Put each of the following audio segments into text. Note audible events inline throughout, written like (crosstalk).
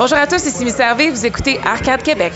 Bonjour à tous, c'est Simi Servé, vous écoutez Arcade Québec.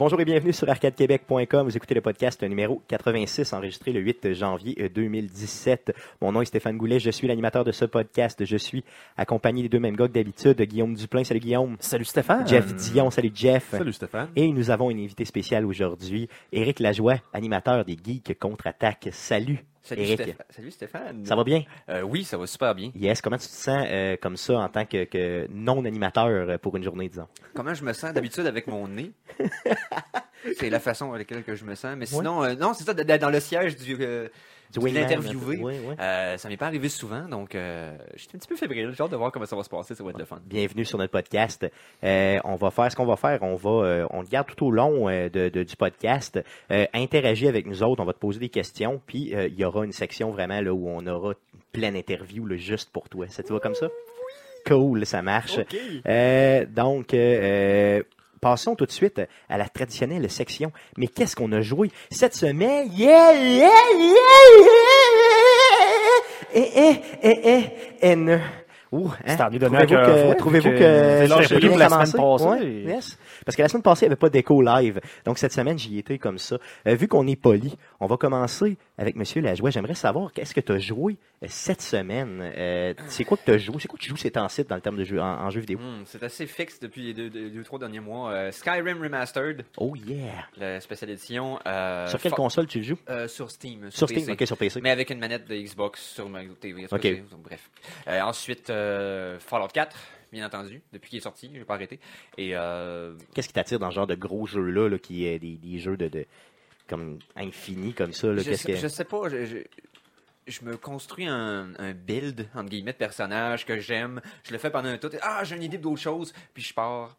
Bonjour et bienvenue sur arcadequebec.com. Vous écoutez le podcast numéro 86 enregistré le 8 janvier 2017. Mon nom est Stéphane Goulet, je suis l'animateur de ce podcast. Je suis accompagné des deux mêmes gars que d'habitude, Guillaume Duplain. Salut Guillaume. Salut Stéphane. Jeff Dion. Salut Jeff. Salut Stéphane. Et nous avons une invité spéciale aujourd'hui, Éric Lajoie, animateur des Geeks Contre-Attaque. Salut. Salut. Stéph- Salut Stéphane. Ça va bien? Euh, oui, ça va super bien. Yes. Comment tu te sens euh, comme ça en tant que, que non-animateur euh, pour une journée, disons? Comment je me sens d'habitude avec mon nez? (laughs) c'est la façon avec laquelle que je me sens. Mais sinon, euh, non, c'est ça, dans le siège du, wingman, l'interviewé. Oui, oui. Euh, ça m'est pas arrivé souvent, donc euh, j'étais un petit peu fébrile. J'ai hâte de voir comment ça va se passer, ça va être le fun. Bienvenue sur notre podcast. Euh, on va faire ce qu'on va faire. On va, euh, on garde tout au long euh, de, de- du podcast. Euh, interagis avec nous autres. On va te poser des questions. Puis euh, il y aura une section vraiment là où on aura une pleine interview là, juste pour toi. Ça te va comme ça? Cool, ça marche. Euh, donc, passons tout de suite à la traditionnelle section. Mais qu'est-ce qu'on a joué cette semaine? Yeah, yeah, yeah, yeah! Eh, eh, eh, eh, N. Ouh, hein? Trouvez-vous que, trouvez-vous que, que la semaine passée. Ouais, yes. Parce que la semaine passée, il n'y avait pas d'écho live. Donc, cette semaine, j'y étais comme ça. Euh, vu qu'on est poli, on va commencer avec Monsieur Lajoie. J'aimerais savoir, qu'est-ce que tu as joué cette semaine? Euh, c'est quoi que tu joué? C'est quoi que tu joues ces temps-ci dans le terme de jeu, en, en jeu vidéo? Hmm, c'est assez fixe depuis les deux, deux, deux, trois derniers mois. Euh, Skyrim Remastered, Oh yeah! la spéciale édition. euh, sur quelle console tu le joues? euh, Sur Steam. Sur Steam, PC. ok, sur PC. Mais avec une manette de Xbox sur ma TV. c'est- Bref. Euh, ensuite, euh, Fallout 4, bien entendu, depuis qu'il est sorti, je vais pas. Et euh, Qu'est-ce qui t'attire dans ce genre de gros jeux-là, là, qui est des, des jeux de, de comme infini comme ça? Là, je, sais, que... je sais pas, je, je, je me construis un, build, entre guillemets, de personnage que j'aime. Je le fais pendant un tout. Ah, j'ai une idée d'autre chose, puis je pars.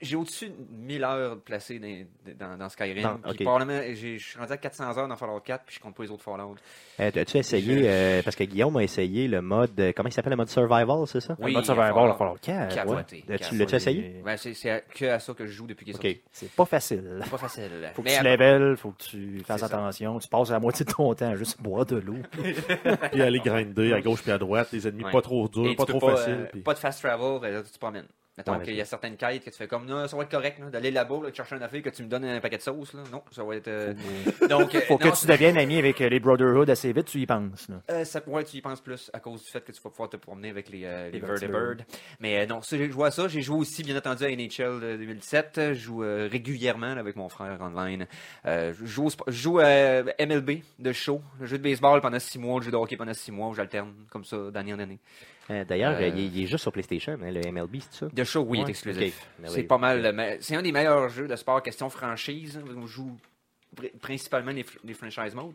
J'ai au-dessus de 1000 heures placées dans, dans, dans Skyrim. Dans- puis ok. probablement, j'ai- je suis rendu à 400 heures dans Fallout 4, puis je compte pas les autres Fallout. Euh, As-tu essayé, Je- euh, parce que Guillaume a essayé le mode, euh, comment il s'appelle le mode survival, c'est ça? Oui, le mode survival, va falloir 4. Capoté, Ouais. Tu l'as-tu essayé? Ouais, c'est que à ça que je joue depuis qu'il est Ok. sorti. C'est pas facile. C'est pas facile. Faut que Mais tu level, faut que tu fasses attention. Tu passes la moitié de ton temps à juste boire de l'eau. (laughs) Puis aller grinder à gauche puis à droite, les ennemis Ouais. pas trop durs, Et pas trop faciles. euh, puis- Pas de fast travel, ben là, tu te promènes. Mettons Ouais, qu'il y a certaines quêtes que tu fais comme, non, ça va être correct, là, d'aller là-bas, là, de chercher un affaire, que tu me donnes un paquet de sauce, là. Non, ça va être. euh, (laughs) Donc, euh, Faut que tu deviennes ami avec euh, les Brotherhood assez vite, tu y penses. là. Euh, ça, ouais, tu y penses plus à cause du fait que tu vas pouvoir te promener avec les, euh, les Les Vertibird. Mais euh, non, ça, j'ai joué à ça. J'ai joué aussi, bien entendu, à NHL de 2017. Je joue euh, régulièrement avec mon frère online. Euh, je joue, je joue à MLB de show. Le jeu de baseball pendant six mois, le jeu de hockey pendant six mois. J'alterne comme ça d'année en année. Euh, D'ailleurs, Euh, il, est- il est juste sur PlayStation, hein, le MLB, c'est ça? De show, oui, Ouais, est exclusif. Ben C'est pas mal. me- C'est un des meilleurs jeux de sport question franchise. On joue pr- principalement les, les franchise modes.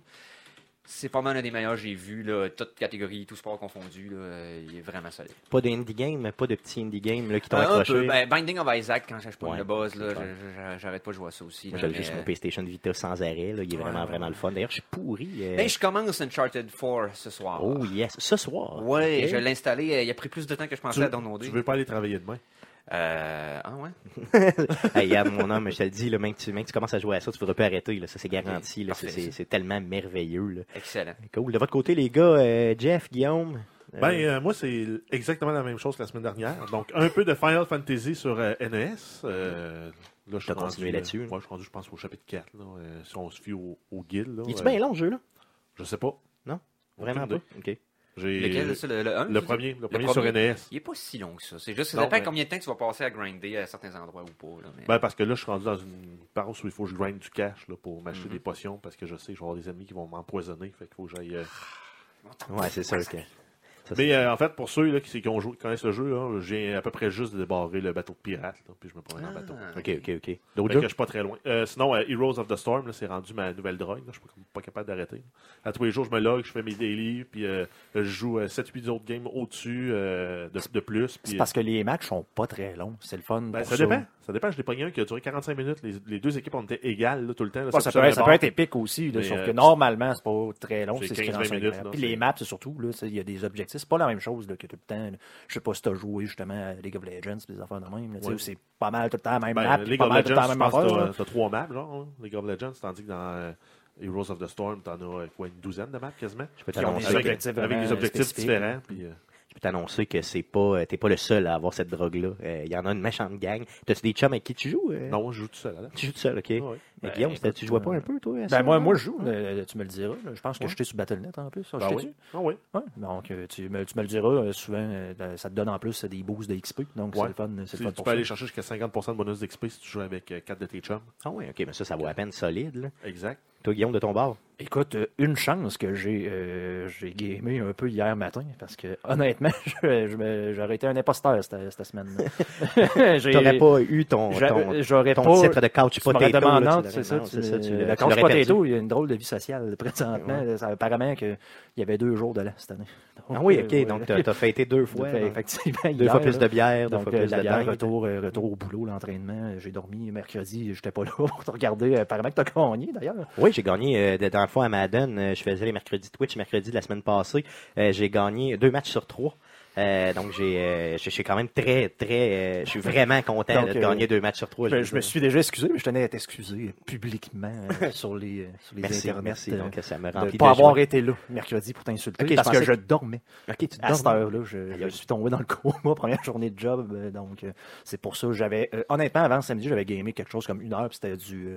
C'est pas mal un des meilleurs que j'ai vu, là, toute catégorie, tout sport confondu. Là, il est vraiment solide. Pas de indie game, pas de petit indie game là, qui t'ont un accroché. peu. Ben, Binding of Isaac, quand je pas Ouais, le buzz, là, j'arrête pas de jouer à ça aussi. Moi, je le mais, joue sur mon PlayStation Vita sans arrêt. Là. Il est vraiment, Ouais, vraiment le fun. D'ailleurs, je suis pourri. euh, ben, je commence Uncharted 4 ce soir. Oh yes, ce soir. Ouais, Ok. je l'ai installé. euh, Il a pris plus de temps que je pensais Tu, à downloader. tu veux pas aller travailler demain? Euh, ah ouais? (laughs) Hey, mon homme, je te le dis, là, même, que tu, même que tu commences à jouer à ça, tu ne voudras pas arrêter. Là. Ça, c'est garanti. là. Parfait, C'est- tellement merveilleux. Là. Excellent. Cool. De votre côté, les gars, euh, Jeff, Guillaume. euh, Ben, euh, moi, c'est exactement la même chose que la semaine dernière. Donc, un peu de Final Fantasy sur euh, NES. Euh, là, je suis rendu, là-dessus, euh, là? Moi, je suis rendu, je pense, au chapitre 4, là, euh, si on se fie au, au guild. Là, il est euh, bien long, ce jeu-là? Je sais pas. Vraiment Aucune pas? OK. Lequel, ça, le, le 1? le premier, le premier sur premier? NES. Il est pas si long que ça. C'est juste, ça Non, dépend mais- combien de temps tu vas passer à grinder à certains endroits ou pas. Là, mais... Ben, parce que là, je suis rendu dans une passe où il faut que je grind du cash là, pour m'acheter Mhm. des potions parce que je sais que je vais avoir des ennemis qui vont m'empoisonner. Fait qu'il faut que j'aille. euh, Ouais, c'est sûr que. Ça, Mais euh, en fait, pour ceux là, qui, qui ont joué, qui connaissent le jeu, là, j'ai à peu près juste débarré le bateau de pirate, là, puis je me promène en Ah. bateau. OK, OK, OK. Fait D'autres que jeux? je suis pas très loin. Euh, sinon, euh, Heroes of the Storm, c'est rendu ma nouvelle drogue. Je suis pas, pas capable d'arrêter. À tous les jours, je me log, je fais mes daily, puis euh, je joue 7-8 autres games au-dessus de, de plus. Puis, C'est parce que les matchs sont pas très longs. C'est le fun. ben, pour ça dépend. Ça dépend, je l'ai pogné un qui a duré 45 minutes. Les, les deux équipes ont été égales là, tout le temps. là, Ouais, ça, peut, être- ça bord. peut être épique aussi, là, Mais, sauf euh, que normalement, c'est pas très long. c'est C'est ce qui 15-20 rend ça minutes, là, Puis les maps, c'est surtout, il y a des objectifs. C'est pas la même chose que tout le temps. Je sais pas si tu as joué justement à League of Legends, des affaires de même. tu Ouais. C'est pas mal tout le temps la même Ben, map. League pas of mal tout le temps Legends, je même affaire. là. t'as trois maps, genre, hein, League of Legends, tandis que dans euh, Heroes of the Storm, t'en as euh, quoi, une douzaine de maps quasiment. Je peux Avec, avec des objectifs différents. Puis, euh, peux t'annoncer que c'est pas, euh, t'es pas le seul à avoir cette drogue-là. Euh, Il y en a une méchante gang. T'as-tu des chums avec qui tu joues? euh? non, je joue tout seul. Là. Tu joues tout seul, ok. Ouais. Mais Ben, Guillaume, écoute, tu jouais pas euh, un peu, toi? ça, Ben, moi, moi, je joue. euh, tu me le diras. Je pense que Ouais. j'étais sur Battle.net en plus. Ben je oui. Ah oui. Ouais, donc euh, tu, me, tu me le diras euh, souvent, euh, ben, ça te donne en plus euh, des boosts de XP, donc Ouais. c'est le fun, c'est Tu, le fun tu pour peux ça. aller chercher jusqu'à 50% de bonus d'XP si tu joues avec 4 de tes chums. Ah oui, ok, mais ça, ça vaut à peine solide. Là. Exact. Toi, Guillaume, de ton bord? Écoute, euh, une chance que j'ai euh, j'ai gamé un peu hier matin, parce que honnêtement, (laughs) je, je j'aurais été un imposteur cette, cette semaine-là. (laughs) J'ai- T'aurais pas eu ton, ton, j'aurais ton pas... titre de couch potato. là, tu c'est ça, tu, ça, tu le couch potato, il y a une drôle de vie sociale présentement. Ça, apparemment qu'il y avait deux jours de l'an cette année. Ah oui, euh, ok, ouais. donc t'as as fêté deux (laughs) fois. Fait, donc. effectivement, Deux hier, fois plus là. de bière, deux Donc, fois euh, plus la de bière, retour, euh, retour au boulot, l'entraînement. J'ai dormi mercredi, j'étais pas là pour te regarder. Apparemment que t'as gagné d'ailleurs. Oui, j'ai gagné euh, dans le à Madden. euh, je faisais les mercredis Twitch, mercredi de la semaine passée. Euh, j'ai gagné deux matchs sur trois. Euh, donc j'ai, euh, je suis quand même très, très, euh, je suis vraiment content Donc, de gagner deux matchs sur trois. Je, me suis déjà excusé, mais je tenais à t'excuser publiquement (laughs) sur les, sur les Merci, internets. merci. Donc ça me de remplit pas de avoir joie. été là mercredi pour t'insulter je parce que je dormais. Ok, tu À cette heure-là, je, je suis tombé dans le coma, (laughs) première journée de job. Donc, c'est pour ça. J'avais, honnêtement, avant samedi, j'avais gamé quelque chose comme une heure, puis c'était du,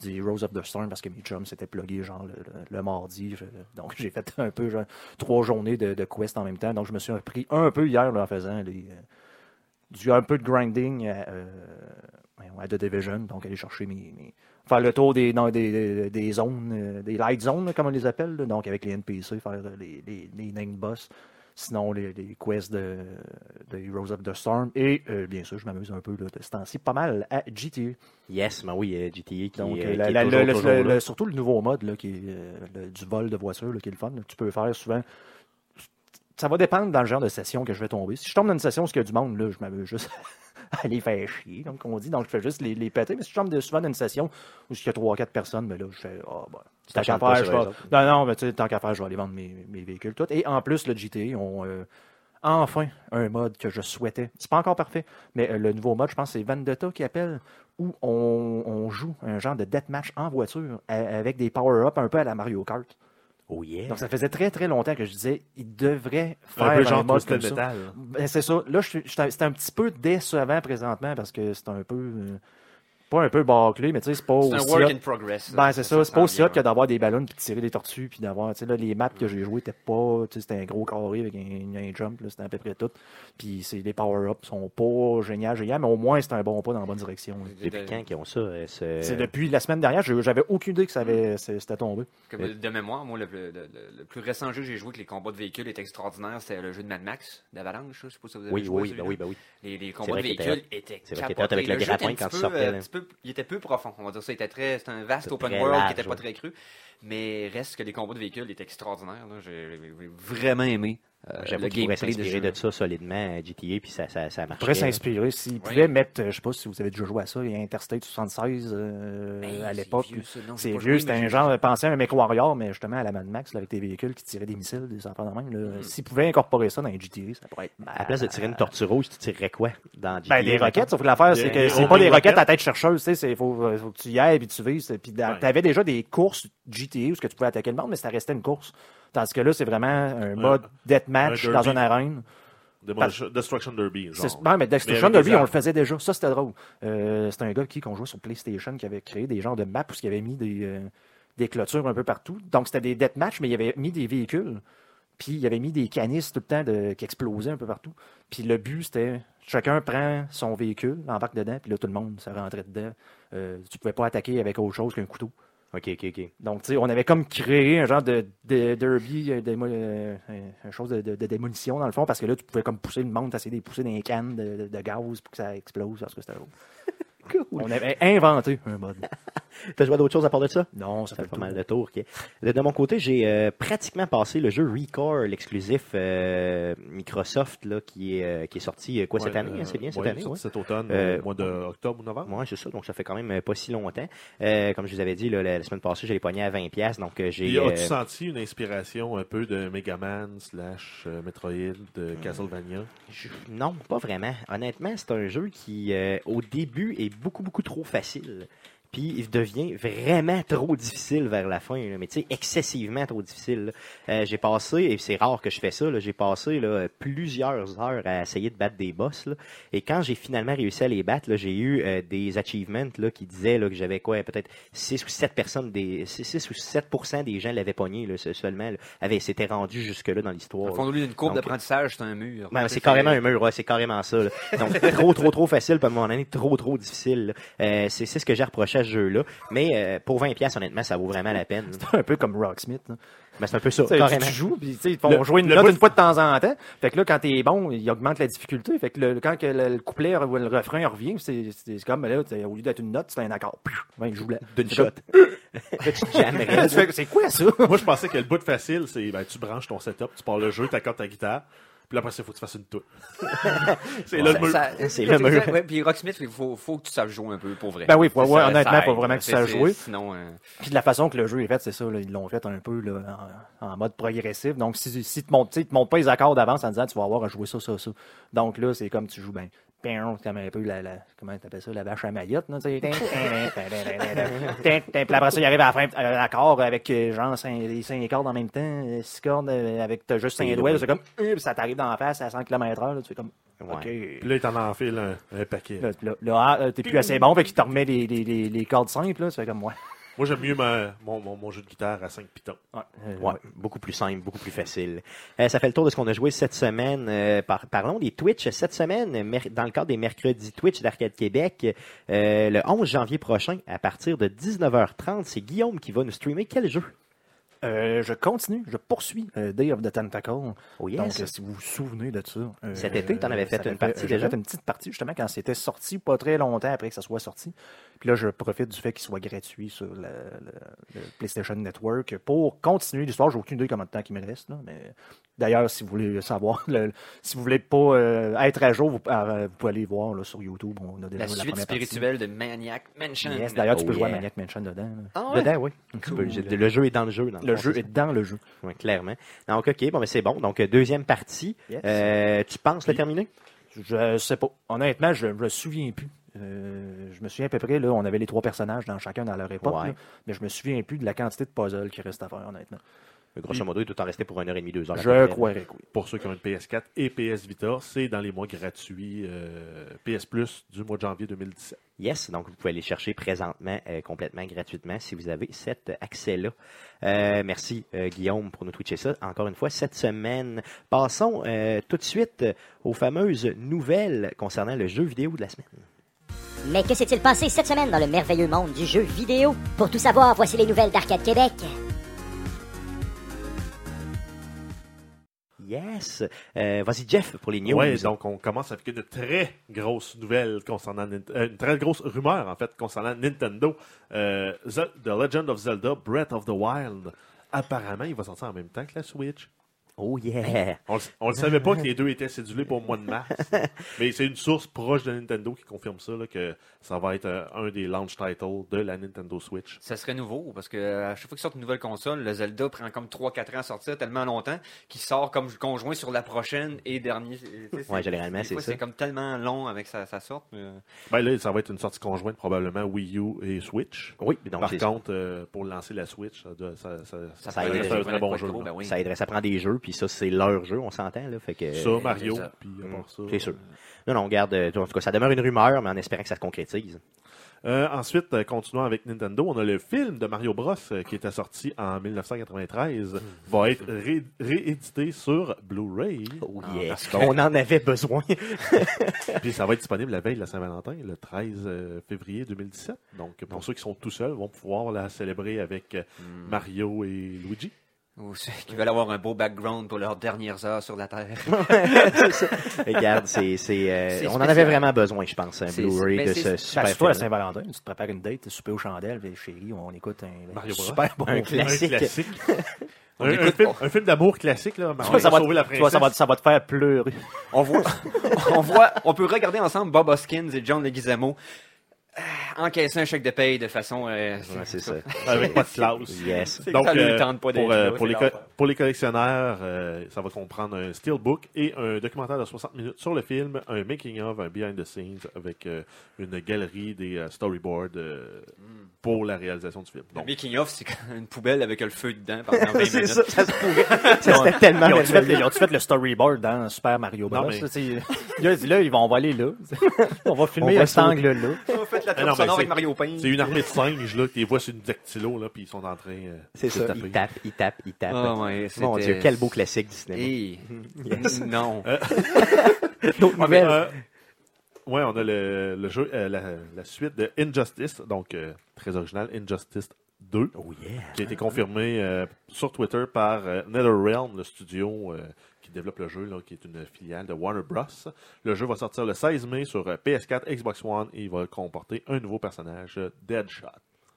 du Heroes of the Storm parce que mes chums s'étaient plugués genre le, le- le mardi. Donc, j'ai fait un peu genre, trois journées de, de quest en même temps. Donc, je me suis pris un peu hier là, en faisant les, euh, du, un peu de grinding à, à The Division. Donc, aller chercher mes. mes- faire le tour des, non, des, des- zones, euh, des light zones, comme on les appelle. là. donc, avec les NPC, faire les, les, les named boss. Sinon, les, les quests de, de Heroes of the Storm. Et euh, bien sûr, je m'amuse un peu là, de ce temps-ci, pas mal à GTA. Yes, mais oui, euh, GTA qui, Donc, qui la- est la- toujours, le- le- toujours le- là. le- surtout le nouveau mode là, qui est du vol de voiture, là, qui est le fun. Tu peux faire souvent. Ça va dépendre dans le genre de session que je vais tomber. Si je tombe dans une session où il y a du monde, là, je m'amuse juste (laughs) à les faire chier, donc on dit. Donc, je fais juste les, les péter. Mais si je tombe souvent dans une session où il y a 3-4 personnes, mais là, je fais, ah, bon, tant qu'à faire, je vais. Non, non, mais tu sais, tant qu'à faire, je vais aller vendre mes, mes véhicules. Tout. Et en plus, le GTA, on. euh, enfin un mode que je souhaitais. C'est pas encore parfait, mais euh, le nouveau mode, je pense, c'est Vendetta qui appelle, où on, on joue un genre de deathmatch en voiture avec des power-ups un peu à la Mario Kart. Oh yeah. Donc ça faisait très très longtemps que je disais, il devrait faire Un peu genre mode comme ça. Ben, c'est ça. Là, je c'était un petit peu décevant présentement parce que c'est un peu. euh, pas un peu bâclé, mais tu sais, c'est pas C'est un aussi work hot. in progress. Ben, c'est ça. C'est pas aussi hot que que d'avoir des ballons puis de tirer des tortues puis d'avoir, tu sais, là, les maps que j'ai jouées étaient pas, tu sais, c'était un gros carré avec un, un jump, là, c'était à peu près tout. Puis c'est, les power-ups sont pas génial, génial, mais au moins c'est un bon pas dans la bonne direction. là. Depuis quand qu'ils ont ça? euh, ce- C'est depuis la semaine dernière, je- j'avais aucune idée que ça avait, c'est- c'était tombé. De mémoire, moi, le, le- le- le plus récent jeu que j'ai joué avec les combats de véhicules est extraordinaire. C'était le jeu de Mad Max, d'Avalanche. Je sais pas si vous avez Oui, joué oui, ben oui, ben oui. Les, combats de véhicules étaient C'est vrai avec le grappin quand tu sortais, peu- il était peu profond, on va dire ça. Il était très, c'était un vaste open world large, qui était pas ouais. très cru. Mais reste que les combats de véhicules étaient extraordinaires. J'ai vraiment aimé J'avoue pourraient gameplay de ce s'inspirer jeu. de ça solidement à GTA, puis ça, ça, ça On marcherait. pourrait s'inspirer. S'ils pouvaient mettre, euh, je sais pas si vous avez déjà joué à ça, il y a Interstate 76 euh, Hey, à l'époque. C'est vieux, c'était un genre, pensez à un MechWarrior, mais justement à la Mad Max, là, avec des véhicules qui tiraient des missiles, des affaires de même. là. Mm. S'ils pouvaient incorporer ça dans les GTA, ça pourrait être. À la place de tirer une tortue rouge, tu tirerais quoi dans GTA? Ben, des roquettes, sauf que l'affaire, c'est que c'est pas des roquettes. à tête chercheuse, tu sais, il faut, euh, faut que tu y ailles, puis tu vises, puis t'avais déjà des courses GTA où ce que tu pouvais attaquer le monde, mais ça restait une course. Tandis que là, c'est vraiment un mode deathmatch un dans une arène. Demolition- Destruction Derby. Genre. ouais, mais Destruction Derby, on le faisait déjà. Ça, c'était drôle. Euh, c'était un gars qui qu'on jouait sur PlayStation qui avait créé des genres de maps où il avait mis des, euh, des clôtures un peu partout. Donc, c'était des deathmatch, mais il avait mis des véhicules. Puis, il avait mis des canisses tout le temps de, qui explosaient un peu partout. Puis, le but, c'était chacun prend son véhicule, embarque dedans, puis là, tout le monde se rentrait dedans. Euh, tu pouvais pas attaquer avec autre chose qu'un couteau. Ok, ok, ok. Donc, tu sais, on avait comme créé un genre de, de derby, euh, démo- euh, chose de, de- de démolition dans le fond, parce que là, tu pouvais comme pousser le monde, essayer de pousser dans les cannes de, de- de gaz pour que ça explose, parce que c'était. Cool. On avait inventé un mode. (laughs) T'as joué à d'autres choses à part de ça? Non, ça Ça fait fait pas mal de tours. De, mon côté, j'ai euh, pratiquement passé le jeu Recore, l'exclusif euh, Microsoft, là, qui est, euh, qui est sorti quoi cette année? hein, euh, c'est bien cette ouais, année? ouais. Cet automne, au mois d'octobre ou novembre. Moi, c'est ça. Donc, ça fait quand même pas si longtemps. Comme je vous avais dit, là, la, la semaine passée, je l'ai pogné à 20$. piastres, Donc, j'ai. As-tu senti une inspiration un peu de Megaman slash Metroid, de Castlevania? Je- Non, pas vraiment. Honnêtement, c'est un jeu qui, au début, est beaucoup, beaucoup trop facile. Puis il devient vraiment trop difficile vers la fin, là. mais tu sais, excessivement trop difficile. Euh, j'ai passé, et c'est rare que je fais ça, j'ai passé là, plusieurs heures à essayer de battre des boss. là. Et quand j'ai finalement réussi à les battre, j'ai eu euh, des achievements là, qui disaient là, que j'avais quoi, peut-être 6 ou 7 personnes, des 6 ou 7% des gens l'avaient pogné là, seulement, là, avaient s'étaient rendus jusque-là dans l'histoire. fond, d'une courbe d'apprentissage, c'est un mur. Ben, c'est carrément un mur, ouais, c'est carrément ça. là. Donc, trop, trop, trop facile, un moment donné, trop, trop difficile. Euh, c'est ce que j'ai reproché à ce jeu-là. Mais euh, pour 20$, piastres, honnêtement, ça vaut vraiment la peine. (laughs) C'est un peu comme Rocksmith. là. Ben, c'est un peu ça, carrément. Tu joues, puis ils font Le- jouer une note bout- une fois de temps en temps. Fait que là, quand t'es bon, il augmente la difficulté. Fait que le- quand que le, le couplet ou le refrain revient, c'est c'est comme, là, au lieu d'être une note, c'est un accord. Ben, il joue là. D'une C'est shot. (laughs) (laughs) C'est quoi ça? Moi, je pensais que le bout de facile, c'est ben, tu branches ton setup, tu pars le jeu, tu accordes ta guitare, puis après, il faut que tu fasses une tour. (laughs) c'est là le mur. C'est le mur. Ouais, puis Rocksmith, il faut, faut que tu saches jouer un peu pour vrai. Ben oui, ouais, honnêtement, ça faut vraiment que tu saches jouer. Sinon, euh, Puis de la façon que le jeu est fait, c'est ça, là, ils l'ont fait un peu là, en, en mode progressif. Donc, si, si tu montes, tu sais, te montes pas les accords d'avance en disant tu vas avoir à jouer ça, ça, ça. Donc là, c'est comme tu joues ben. Comme un peu la, la comment t'appelles ça, la vache à Mayotte, là, tu sais. Puis après ça, il arrive à la fin, à l'accord avec euh, genre cinq, les cinq cordes en même temps, euh, six cordes euh, avec t'as juste cinq doigts, c'est comme, euh, puis ça t'arrive dans la face à 100 km heure, là, tu fais comme, Ouais. ok. Puis là, il t'en enfile un, un paquet. Là, là, là, ah, t'es plus assez bon, fait qu'il te remet les, les, les, les cordes simples, là, tu fais comme, ouais. Moi, j'aime mieux ma- mon, mon, mon jeu de guitare à 5 pitons. Ouais, euh, Ouais, beaucoup plus simple, beaucoup plus facile. Euh, ça fait le tour de ce qu'on a joué cette semaine. Euh, par- parlons des Twitch cette semaine, mer- dans le cadre des mercredis Twitch d'Arcade Québec, euh, le 11 janvier prochain, à partir de 19h30, c'est Guillaume qui va nous streamer quel jeu? Euh, je continue, je poursuis euh, Day of the Tentacle. Oh Donc, yes. euh, si vous vous souvenez de ça. Cet été, t'en avais fait une partie déjà? fait une petite partie, justement, quand c'était sorti, pas très longtemps après que ça soit sorti. Puis là, je profite du fait qu'il soit gratuit sur le, le- le PlayStation Network pour continuer l'histoire. J'ai aucune idée combien de temps qu'il me reste. Là, mais d'ailleurs, si vous voulez savoir, (laughs) le- si vous voulez pas euh, être à jour, vous, euh, vous pouvez aller voir là, sur YouTube. On a déjà la suite première partie. spirituelle de Maniac Mansion. Yes, D'ailleurs, tu Oh peux jouer à yeah. Maniac Mansion dedans. Ah ouais? Dedans, oui. Peux- Le jeu est dans le jeu. dans Le fond, jeu est dans le jeu. Ouais, clairement. Donc, OK, bon, mais c'est bon. Donc, deuxième partie. Yes. Euh, tu penses le terminer? Je sais pas. Honnêtement, je ne me souviens plus. Euh, je me souviens à peu près, là, on avait les trois personnages dans chacun dans leur époque, Ouais. là, mais je me souviens plus de la quantité de puzzles qui reste à faire, honnêtement. Grosso modo, il doit en rester pour une heure et demie, deux heures. Je croirais que oui. Pour ceux qui ont une PS4 et PS Vita, c'est dans les mois gratuits euh, PS Plus du mois de janvier 2017. Yes, donc vous pouvez aller chercher présentement euh, complètement gratuitement si vous avez cet accès-là. Euh, merci euh, Guillaume pour nous twitcher ça encore une fois cette semaine. Passons euh, tout de suite aux fameuses nouvelles concernant le jeu vidéo de la semaine. Mais que s'est-il passé cette semaine dans le merveilleux monde du jeu vidéo? Pour tout savoir, voici les nouvelles d'Arcade Québec. Yes. Euh, Vas-y Jeff pour les news. Ouais, donc on commence avec une très grosse nouvelle concernant euh, une très grosse rumeur en fait concernant Nintendo. Euh, The Legend of Zelda Breath of the Wild. Apparemment, il va sortir en même temps que la Switch. Oh yeah. On, le- on le savait pas que les deux étaient cédulés pour le mois de mars. (laughs) mais c'est une source proche de Nintendo qui confirme ça, là, que ça va être euh, un des launch titles de la Nintendo Switch. Ça serait nouveau parce que à chaque fois qu'il sort une nouvelle console, le Zelda prend comme 3-4 ans à sortir tellement longtemps qu'il sort comme conjoint sur la prochaine et dernier. Ouais, généralement, c'est ça. C'est comme tellement long avec sa, sa sorte. mais, euh, Ben là, ça va être une sortie conjointe probablement Wii U et Switch. Oui, donc Par contre, euh, pour lancer la Switch, ça, ça, ça, Ça ça, aiderait, un très bon jeu. ben oui. ça aiderait, ça prend des jeux puis ça c'est leur jeu, on s'entend là, fait que Ça, Mario, c'est ça. puis à Mm, part ça. c'est sûr. Non, non, on garde. euh, En tout cas, ça demeure une rumeur, mais en espérant que ça se concrétise. Euh, ensuite, euh, continuons avec Nintendo, on a le film de Mario Bros euh, qui était sorti en 1993, va être ré- réédité sur Blu-ray. Oh Ah, que- On en avait besoin. (laughs) Puis ça va être disponible la veille de la Saint-Valentin, le 13 euh, février 2017. Donc pour ceux qui sont tout seuls, vont pouvoir la célébrer avec euh, Hmm. Mario et Luigi. Ou ceux qui veulent avoir un beau background pour leurs dernières heures sur la Terre. (laughs) Regarde, c'est, c'est, euh, C'est on en avait vraiment besoin, je pense, un Blu-ray ben, de c'est- ce ben, super Ben, surtout à film. Saint-Valentin, tu te prépares une date, tu souper aux chandelles, chérie, on écoute un, Mario super bon Un film. classique. Un classique. On un, un écoute- film, un film d'amour classique, là. Tu Mario vois, ça, va la tu vois, ça, va, princesse. ça va te faire pleurer. On voit, (laughs) on voit, on peut regarder ensemble Bob Hoskins et John Leguizamo encaisser un chèque de paye de façon. euh, Ouais, c'est ça. Avec pas de (laughs) clause. Yes. Donc, euh, pour, euh, pour, les co- pour les collectionneurs, euh, ça va comprendre un steelbook et un documentaire de 60 minutes sur le film, un making-of, un behind the scenes avec euh, une galerie des euh, storyboards euh, pour la réalisation du film. Le Donc, making of, c'est une poubelle avec le feu dedans pendant (laughs) 20 c'est minutes. ça, ça se pourrait. (laughs) Ça serait tellement Ils ont-tu fait, ils ont-tu fait le storyboard dans Super Mario Bros? Non, mais- Ça, c'est- (laughs) là, là, ils vont, on va aller là. on va filmer On cet angle-là. On fait la Ah trame sonore avec Mario Payne. c'est une armée de singes, là, qui les voient sur une dactylo, là, puis ils sont en train euh, C'est de ça, taper. il tape, il tape, il tape. Ah ouais, Mon c'était- Dieu, quel beau classique du cinéma. Hey. Yes. Non. D'autres Ah, mais, nouvelles? euh, ouais, on a le, le jeu, euh, la, la suite de Injustice, donc euh, très original, Injustice 2, Oh yeah. qui a été confirmé euh, sur Twitter par NetherRealm, le studio qui développe le jeu, là, qui est une filiale de Warner Bros. Le jeu va sortir le 16 mai sur euh, PS4, Xbox One et il va comporter un nouveau personnage, Deadshot.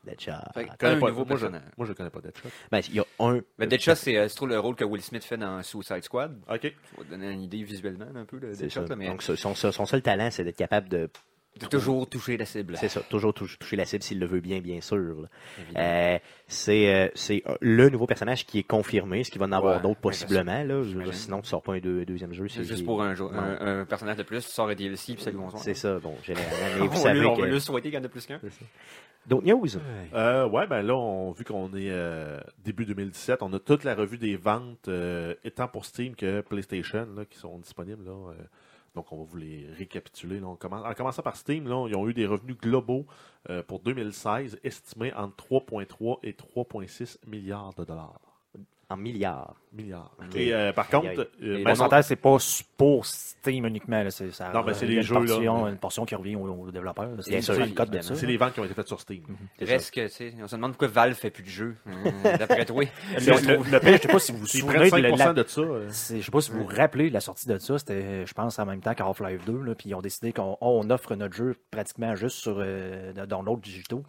Deadshot. Fait que un pas- nouveau moi, je, moi, je connais pas Deadshot. Ben, il y a un. Mais Deadshot, c'est euh, c'est trop le rôle que Will Smith fait dans Suicide Squad. Ok. Ça va te donner une idée visuellement un peu de C'est Deadshot. ça. là, mais Donc, son seul talent, c'est d'être capable de. De toujours toucher la cible. C'est ça, toujours tou- toucher la cible s'il le veut bien, bien sûr. Euh, c'est euh, c'est euh, le nouveau personnage qui est confirmé. Est-ce qu'il va en avoir Ouais, d'autres possiblement? Là? Sinon, tu sors pas un deux- deuxième jeu. C'est c'est- juste pour un, Non. un, un personnage de plus, tu sors un DLC, puis salut, bonsoir. C'est ça, bon, généralement. (laughs) Mais vous on savez lui- on va que... lui souhaiter qu'il y en a plus qu'un. D'autres news? Euh, ouais, ben là, on, vu qu'on est euh, début 2017, on a toute la revue des ventes, euh, étant pour Steam que PlayStation, là, qui sont disponibles. Là, euh, donc, on va vous les récapituler. On commence, en commençant par Steam, ils ont eu des revenus globaux euh, pour 2016 estimés entre 3,3 et 3,6 milliards de dollars. En milliards. Milliards. Et euh, par contre, euh, Le pourcentage, c'est pas pour Steam uniquement. Là, ça, Non, mais c'est les a une jeux, là. portion, Une portion qui revient aux, aux développeurs. là. C'est le code de évidemment. ça. c'est les ventes qui ont été faites sur Steam. Reste que, tu sais, on se demande pourquoi Valve fait plus de jeux. euh, (laughs) D'après toi. Le, pire, je sais pas si vous vous souvenez de 5% la, de ça. euh, je sais pas si vous vous rappelez de la sortie de ça, c'était, je pense, en même temps qu'Half-Life 2, là, puis ils ont décidé qu'on on offre notre jeu pratiquement juste sur euh, de download digitaux,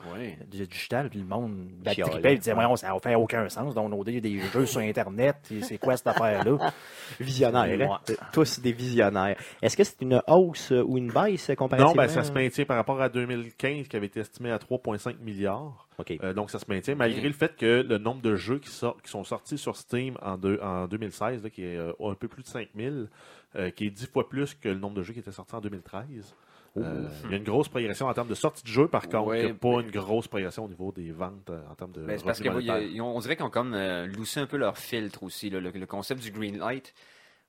digital, puis le monde tripait, il disait, ça n'a fait aucun sens, downloader des jeux sur Internet, et c'est quoi cette affaire-là? (laughs) Visionnaires, hein? Ouais. Tous des visionnaires. Est-ce que c'est une hausse ou une baisse euh, comparativement? Non, ben, ça se maintient par rapport à 2015 qui avait été estimé à 3,5 milliards. Euh, donc ça se maintient, malgré le fait que le nombre de jeux qui, sortent, qui sont sortis sur Steam en, deux- en 2016, là, qui est euh, un peu plus de 5000, euh, qui est 10 fois plus que le nombre de jeux qui étaient sortis en 2013. Euh, il y a une grosse progression en termes de sortie de jeu, par contre, Ouais, y a pas une grosse progression au niveau des ventes euh, en termes de Ben, parce revenus monétaires. qu'on dirait qu'ils ont comme euh, loussé un peu leur filtre aussi. là, le, le concept du green light,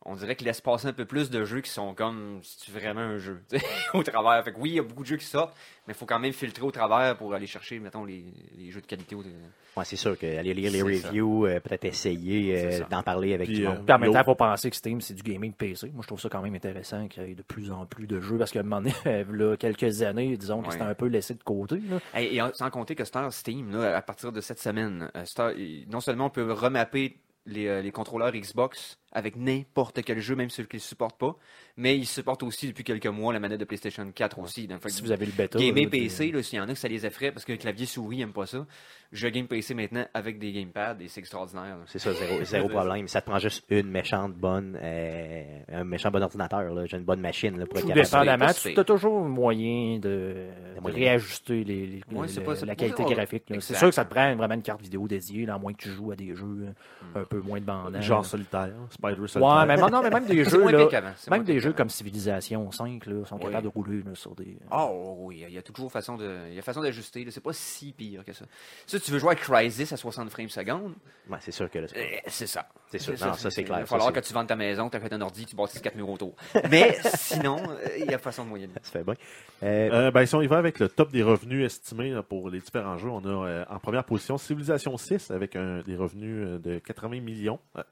on dirait qu'ils laissent passer un peu plus de jeux qui sont comme c'est vraiment un jeu (laughs) au travers. Fait que oui, il y a beaucoup de jeux qui sortent, mais il faut quand même filtrer au travers pour aller chercher, mettons, les, les jeux de qualité. Ouais, c'est sûr qu'aller lire les reviews, euh, peut-être essayer euh, d'en parler avec Puis, du euh, monde. Puis en même temps, il L'autre- faut penser que Steam, c'est du gaming PC. Moi, je trouve ça quand même intéressant qu'il y ait de plus en plus de jeux, parce qu'à un moment donné, (laughs) là, quelques années, disons que Ouais. c'était un peu laissé de côté. là. Et, sans compter que Star Steam, là, à partir de cette semaine, Star- non seulement on peut remapper les, les contrôleurs Xbox avec n'importe quel jeu, même ceux qui ne supportent pas, mais ils supportent aussi depuis quelques mois la manette de PlayStation 4 aussi. Donc, Si vous avez le bêta. Gamer là, PC, s'il y en a que ça les effraie parce que le clavier souris n'aime pas ça, je game PC maintenant avec des gamepads et c'est extraordinaire. là. C'est ça, zéro, (laughs) zéro problème. Ça te prend juste une méchante bonne, euh, un méchant bon ordinateur. là. J'ai une bonne machine là, pour capable. dépendamment, pas tu as toujours moyen de, de réajuster les, les- Ouais, le- c'est pas- c'est la qualité graphique. là. C'est sûr que ça te prend vraiment une carte vidéo dédiée, là, à moins que tu joues à des jeux euh, un peu moins de bandants. Genre solitaire, Spider Ouais, solitaire. mais non, mais même des (laughs) jeux, là, même des jeux comme Civilization 5 là, sont Oui. capables de rouler là, sur des. Oh oui, il y a toujours façon de, il y a façon d'ajuster. C'est pas si pire que ça. Si tu veux jouer à Crisis à 60 frames seconde, Ouais, c'est sûr que là, c'est euh, c'est ça. C'est sûr. Non, ça, c'est clair. Il va falloir que tu vendes ta maison, que tu achètes un ordi, tu bâtisses 4 murs autour. (laughs) Mais sinon, euh, il y a façon de moyenner. ça fait bien. Euh, Euh, ben, si on y va avec le top des revenus estimés là, pour les différents jeux, on a euh, en première position Civilization 6 avec un, des revenus euh, de 80 millions. Euh,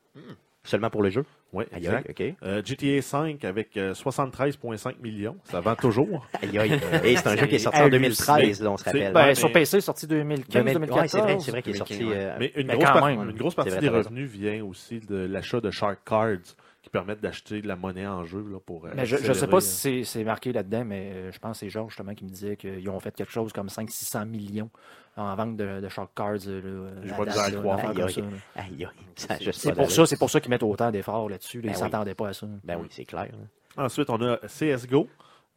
Seulement pour le jeu? Oui, exact. Euh, GTA 5 avec euh, 73,5 millions. Ça vend toujours. (laughs) Aïe, aïe. (laughs) Et c'est un jeu qui est sorti en hallucinant. 2013, là, on se rappelle. Ben, Ouais, sur mais- PC, sorti 2015, 2000 ouais, 2014. c'est vrai, c'est vrai qu'il est sorti. 2015, euh, Mais une Mais grosse, quand par- même. une grosse partie vrai, des revenus vient aussi de l'achat de Shark Cards qui permettent d'acheter de la monnaie en jeu là, pour. euh, Mais je ne sais pas euh, si c'est- marqué là-dedans, mais euh, je pense que c'est Georges justement qui me disait qu'ils ont fait quelque chose comme 500-600 millions en vente de, de Shark Cards. euh, là, J'ai à pas de à là, croire. C'est pour ça, c'est pour ça qu'ils mettent autant d'efforts là-dessus. là. Ben Ils oui. s'attendaient pas à ça. Ben oui, c'est clair. Ensuite, on a CSGO.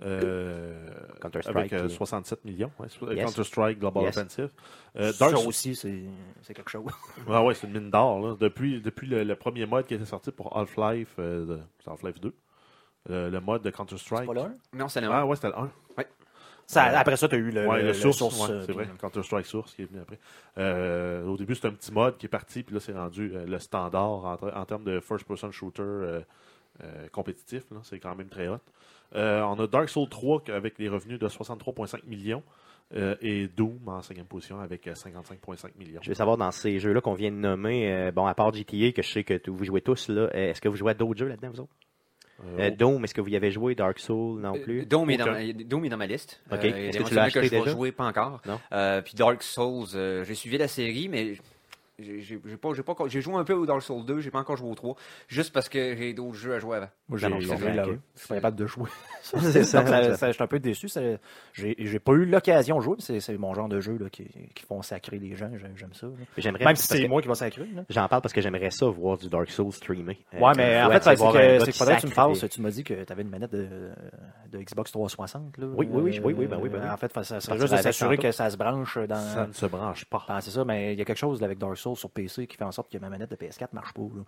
euh, Counter-Strike, avec euh, qui- 67 millions. ouais, Yes. Counter-Strike Global Yes. Offensive. Euh, Ça Dark aussi, c'est c'est quelque chose. (laughs) Ah ouais, c'est une mine d'or. Depuis, depuis le, le premier mode qui était sorti pour Half-Life, euh, de- c'est Half-Life 2, euh, le mode de Counter-Strike. Pas là, hein? Non, c'est Ah ouais, c'était le 1. Ça, après ça, tu as eu le, Ouais, le, le source, source, ouais, euh, c'est vrai. Counter-Strike Source qui est venu après. Euh, au début, c'était un petit mode qui est parti, puis là, c'est rendu euh, le standard en, ter- en termes de first-person shooter euh, euh, compétitif. là. C'est quand même très hot. Euh, on a Dark Souls 3 avec les revenus de 63,5 millions euh, et Doom en cinquième position avec euh, 55,5 millions. Je veux savoir, dans ces jeux-là qu'on vient de nommer, euh, bon, à part GTA, que je sais que vous jouez tous, là, euh, est-ce que vous jouez à d'autres jeux là-dedans, vous autres? Euh, Euh, Dome, est-ce que vous y avez joué? Dark Souls, non plus? Euh, Doom, est dans, ma- est dans ma liste. Ok. Euh, Est-ce que tu l'as acheté que je déjà? jouer pas encore. Non. Euh, puis Dark Souls, j'ai suivi la série, mais j'ai pas, j'ai pas j'ai joué un peu au Dark Souls 2, j'ai pas encore joué au 3, juste parce que j'ai d'autres jeux à jouer avant. Moi, j'ai je joué là. Je suis pas capable de jouer. (laughs) C'est ça, ça- ça. ça- J'étais un peu déçu. ça- J'ai j'ai pas eu l'occasion de jouer. C'est c'est mon genre de jeu là, qui, qui font sacrer les gens. J'aime ça. J'aimerais, Même si c'est moi qui va sacrer. J'en parle parce que j'aimerais ça voir du Dark Souls streamé. Euh, Ouais, mais en fait, c'est que faudrait que tu me fasses. Tu m'as dit que tu avais une manette de, de Xbox 360. Là, Oui, oui, oui, oui, oui, ben oui, ben oui. En fait, ça serait juste de s'assurer que ça se branche Ça dans. ne se branche pas. Ah, c'est ça, mais il y a quelque chose avec Dark Souls sur PC qui fait en sorte que ma manette de PS4 marche pas. Là.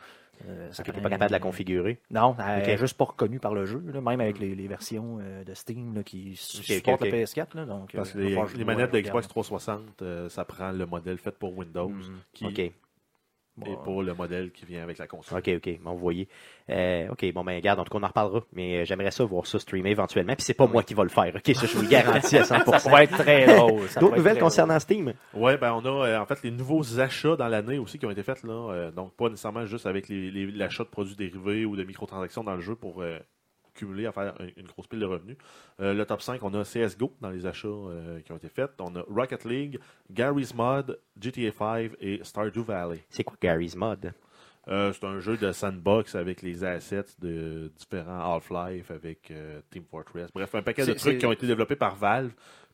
Euh, ça Ok, t'es prend pas capable de la configurer. Non, elle Ok. est juste pas reconnue par le jeu, là, même avec les, les versions euh, de Steam là, qui supportent ok. le PS4. Là, donc, Parce que euh, les, que les manettes de Xbox regarde. 360, euh, ça prend le modèle fait pour Windows Mm. qui, Et pas le modèle qui vient avec la console. OK, OK. Voyez. Euh, OK, bon, ben, regarde, en tout cas, on en reparlera. Mais euh, j'aimerais ça voir ça streamer éventuellement. Puis c'est pas moi qui va le faire. OK, ça, je vous le garantis à (laughs) 100%. Ça pourrait être très drôle. (laughs) D'autres nouvelles concernant Steam? Ouais, ben on a euh, en fait les nouveaux achats dans l'année aussi qui ont été faits là, euh, donc pas nécessairement juste avec les- les- l'achat de produits dérivés ou de microtransactions dans le jeu pour cumuler à faire une, une grosse pile de revenus. Euh, le top 5, on a CSGO dans les achats euh, qui ont été faits. On a Rocket League, Gary's Mod, GTA 5 et Stardew Valley. C'est quoi Gary's Mod? Euh, c'est un jeu de sandbox avec les assets de différents Half-Life, avec euh, Team Fortress. Bref, un paquet de trucs qui ont été développés par Valve.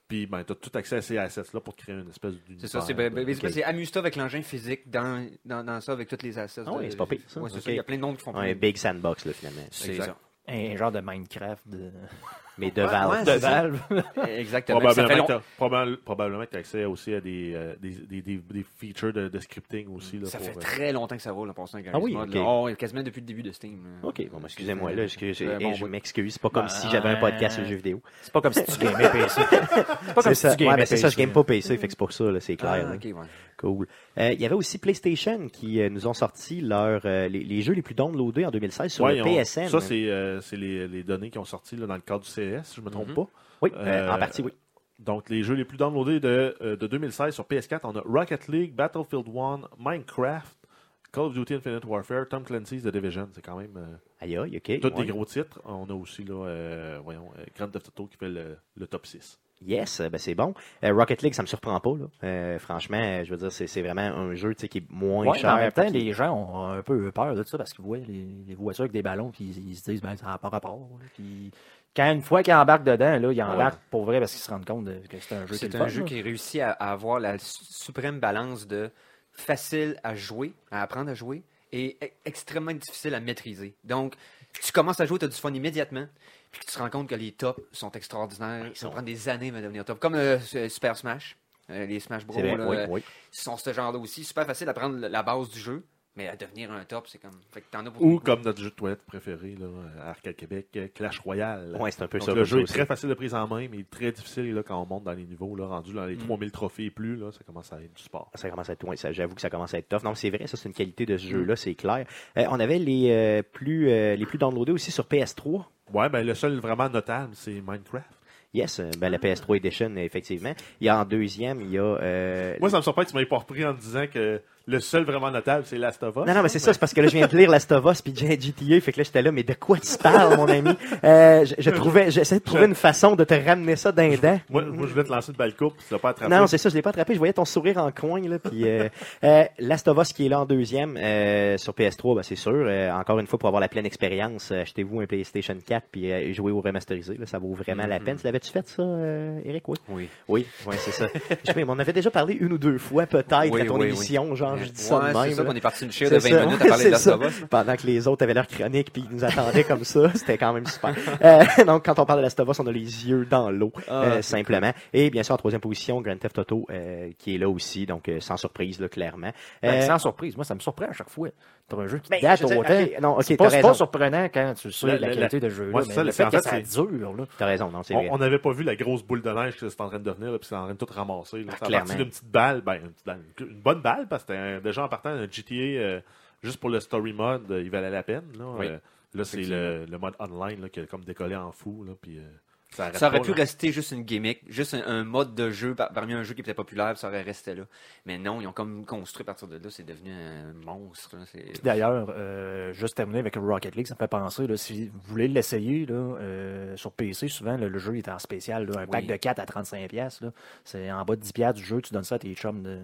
Puis, ben, tu as tout accès à ces assets-là pour créer une espèce d'univers. C'est ça, c'est ben, ben, amuse-toi avec l'engin physique dans, dans, dans ça, avec toutes les assets. Ah de- c'est pas pire, ça. Ouais, c'est Ok. ça, il y a plein de noms qui font Un plein. big sandbox, là, finalement. C'est Exact. ça. Un genre de Minecraft Mais de Ouais, Valve. ouais, de c'est ça. Valve. (laughs) Exactement. Ça Probablement long- que probable- probablement que tu as accès aussi à des, euh, des, des, des, des features de, de scripting aussi. Là, Ça pour, fait euh, très longtemps que ça roule en passant Ah oui, Mode, ok. là. Oh, quasiment depuis le début de Steam. là. OK, bon, ben, excusez-moi, là, excusez, Euh, bon, je m'excuse. C'est pas comme Ben, si j'avais un podcast sur le jeu vidéo. C'est pas comme si tu gamais (laughs) PC. C'est pas comme C'est si ça. tu Ouais, gamais ben, c'est ça, je game pas PC, fait que c'est pour ça, là, c'est clair. Ah, ouais. Cool. Euh, Il y avait aussi PlayStation qui euh, nous ont sorti leur, euh, les, les jeux les plus downloadés en 2016 sur ouais, le PSN. Ça, c'est euh, c'est les, les données qui ont sorti là, dans le cadre du Si je ne me trompe Mhm. pas. Oui, euh, Euh, en partie, oui. Donc, les jeux les plus downloadés de, euh, de 2016 sur PS4, on a Rocket League, Battlefield 1, Minecraft, Call of Duty Infinite Warfare, Tom Clancy's The Division. C'est quand même euh, Aïe, aïe, OK. tous ouais. des gros titres. On a aussi, là, euh, voyons, euh, Grand Theft Auto qui fait le, le top 6. Yes, euh, ben c'est bon. Euh, Rocket League, ça me surprend pas. Là. Euh, franchement, euh, je veux dire, c'est c'est vraiment un jeu qui est moins Ouais, mais cher. en même temps, les gens ont un peu peur de ça parce qu'ils voient les, les voitures avec des ballons puis ils, ils se disent ben ça n'a pas rapport. Puis quand une fois qu'ils embarquent dedans, là, ils embarquent pour vrai parce qu'ils se rendent compte de- que c'est un jeu qui est C'est un fun, jeu là. qui réussit à, à avoir la su- suprême balance de facile à jouer, à apprendre à jouer, et e- extrêmement difficile à maîtriser. Donc, tu commences à jouer, tu as du fun immédiatement, puis tu te rends compte que les tops sont extraordinaires. Ça va prendre des années à devenir top. Comme euh, Super Smash, euh, les Smash Bros. Là, oui, oui. Ils sont ce genre-là aussi. Super facile à prendre la base du jeu, mais à devenir un top, c'est comme. Fait que t'en as pour Ou comme notre jeu de toilette préféré là, à Arcade Québec, Clash Royale. Ouais, c'est un peu Donc, ça. le jeu est aussi. très facile de prise en main, mais très difficile là, quand on monte dans les niveaux. Là, rendu dans les 3000 trophées et plus, là, ça commence à être du sport. Ça commence à être, ouais, ça, j'avoue que ça commence à être tough. Non, c'est vrai, ça c'est une qualité de ce Mm. jeu-là, c'est clair. Euh, on avait les euh, plus euh, les plus downloadés aussi sur PS3. Ouais, ben le seul vraiment notable, c'est Minecraft. Yes, ben, la PS3 Edition, effectivement. Il y a en deuxième, il y a. euh, Moi, ça me surprend que tu m'aies pas repris en me disant que le seul vraiment notable, c'est Last of Us. Non, non, mais c'est ça, c'est parce que là, je viens de lire Last of Us puis GTA, fait que là, j'étais là, mais de quoi tu parles, mon ami? Euh, je, je trouvais, j'essayais de trouver une façon de te ramener ça d'un dent. Moi, moi, je voulais te lancer une balle coupe, tu l'as pas attrapé. Non, c'est ça, je l'ai pas attrapé. Je voyais ton sourire en coin, là. Puis euh, euh, Last of Us qui est là en deuxième euh, sur PS3, ben, c'est sûr. Encore une fois, pour avoir la pleine expérience, achetez-vous un PlayStation 4 puis jouez au remasterisé. Là, ça vaut vraiment la peine. Tu l'avais-tu fait ça, Eric? Oui. Oui. Oui, ouais, c'est ça. je sais, mais on avait déjà parlé une ou deux fois, peut-être, Oui, à ton oui, oui. émission. Genre, je dis ça de même. c'est ça qu'on est parti une chire de 20 ça. minutes à parler de Last of Us. Pendant que les autres avaient leur chronique puis ils nous attendaient comme ça, (laughs) c'était quand même super. Euh, donc quand on parle de Last of Us, on a les yeux dans l'eau Ah, euh, simplement. Et bien sûr en troisième position, Grand Theft Auto euh, qui est là aussi, donc euh, sans surprise là, clairement. Ben, Euh, sans surprise. Moi, ça me surprend à chaque fois. Un jeu qui Ben, date je veux dire, autant. ok, non, ok, c'est t'as pas, c'est raison. pas surprenant quand tu sais La- la, la- qualité de jeu. Ouais, mais ça, le fait en que fait, ça c'est- dure, là. T'as raison, non, c'est On n'avait pas vu la grosse boule de neige que c'est en train de devenir, là, puis c'est en train de tout ramasser. Là. Ah, Ça a clairement. parti d'une petite balle, ben, une, petite balle, une bonne balle, parce que c'était un- déjà en partant un GTA, euh, juste pour le story mode, euh, il valait la peine. Là, Oui. Euh, là c'est le, le mode online là, qui a comme décollé en fou. Là, puis, euh, ça, aurait pas, pu là. rester juste une gimmick, juste un, un mode de jeu par- parmi un jeu qui était populaire, ça aurait resté là. Mais non, ils ont comme construit à partir de là, c'est devenu un monstre. D'ailleurs, euh, juste terminer avec Rocket League, ça me fait penser, là, si vous voulez l'essayer là, euh, sur PC, souvent là, le jeu est en spécial. là, un pack de 4 à 35$. pièces, là. C'est en bas de 10$ piastres du jeu, tu donnes ça à tes chums. De,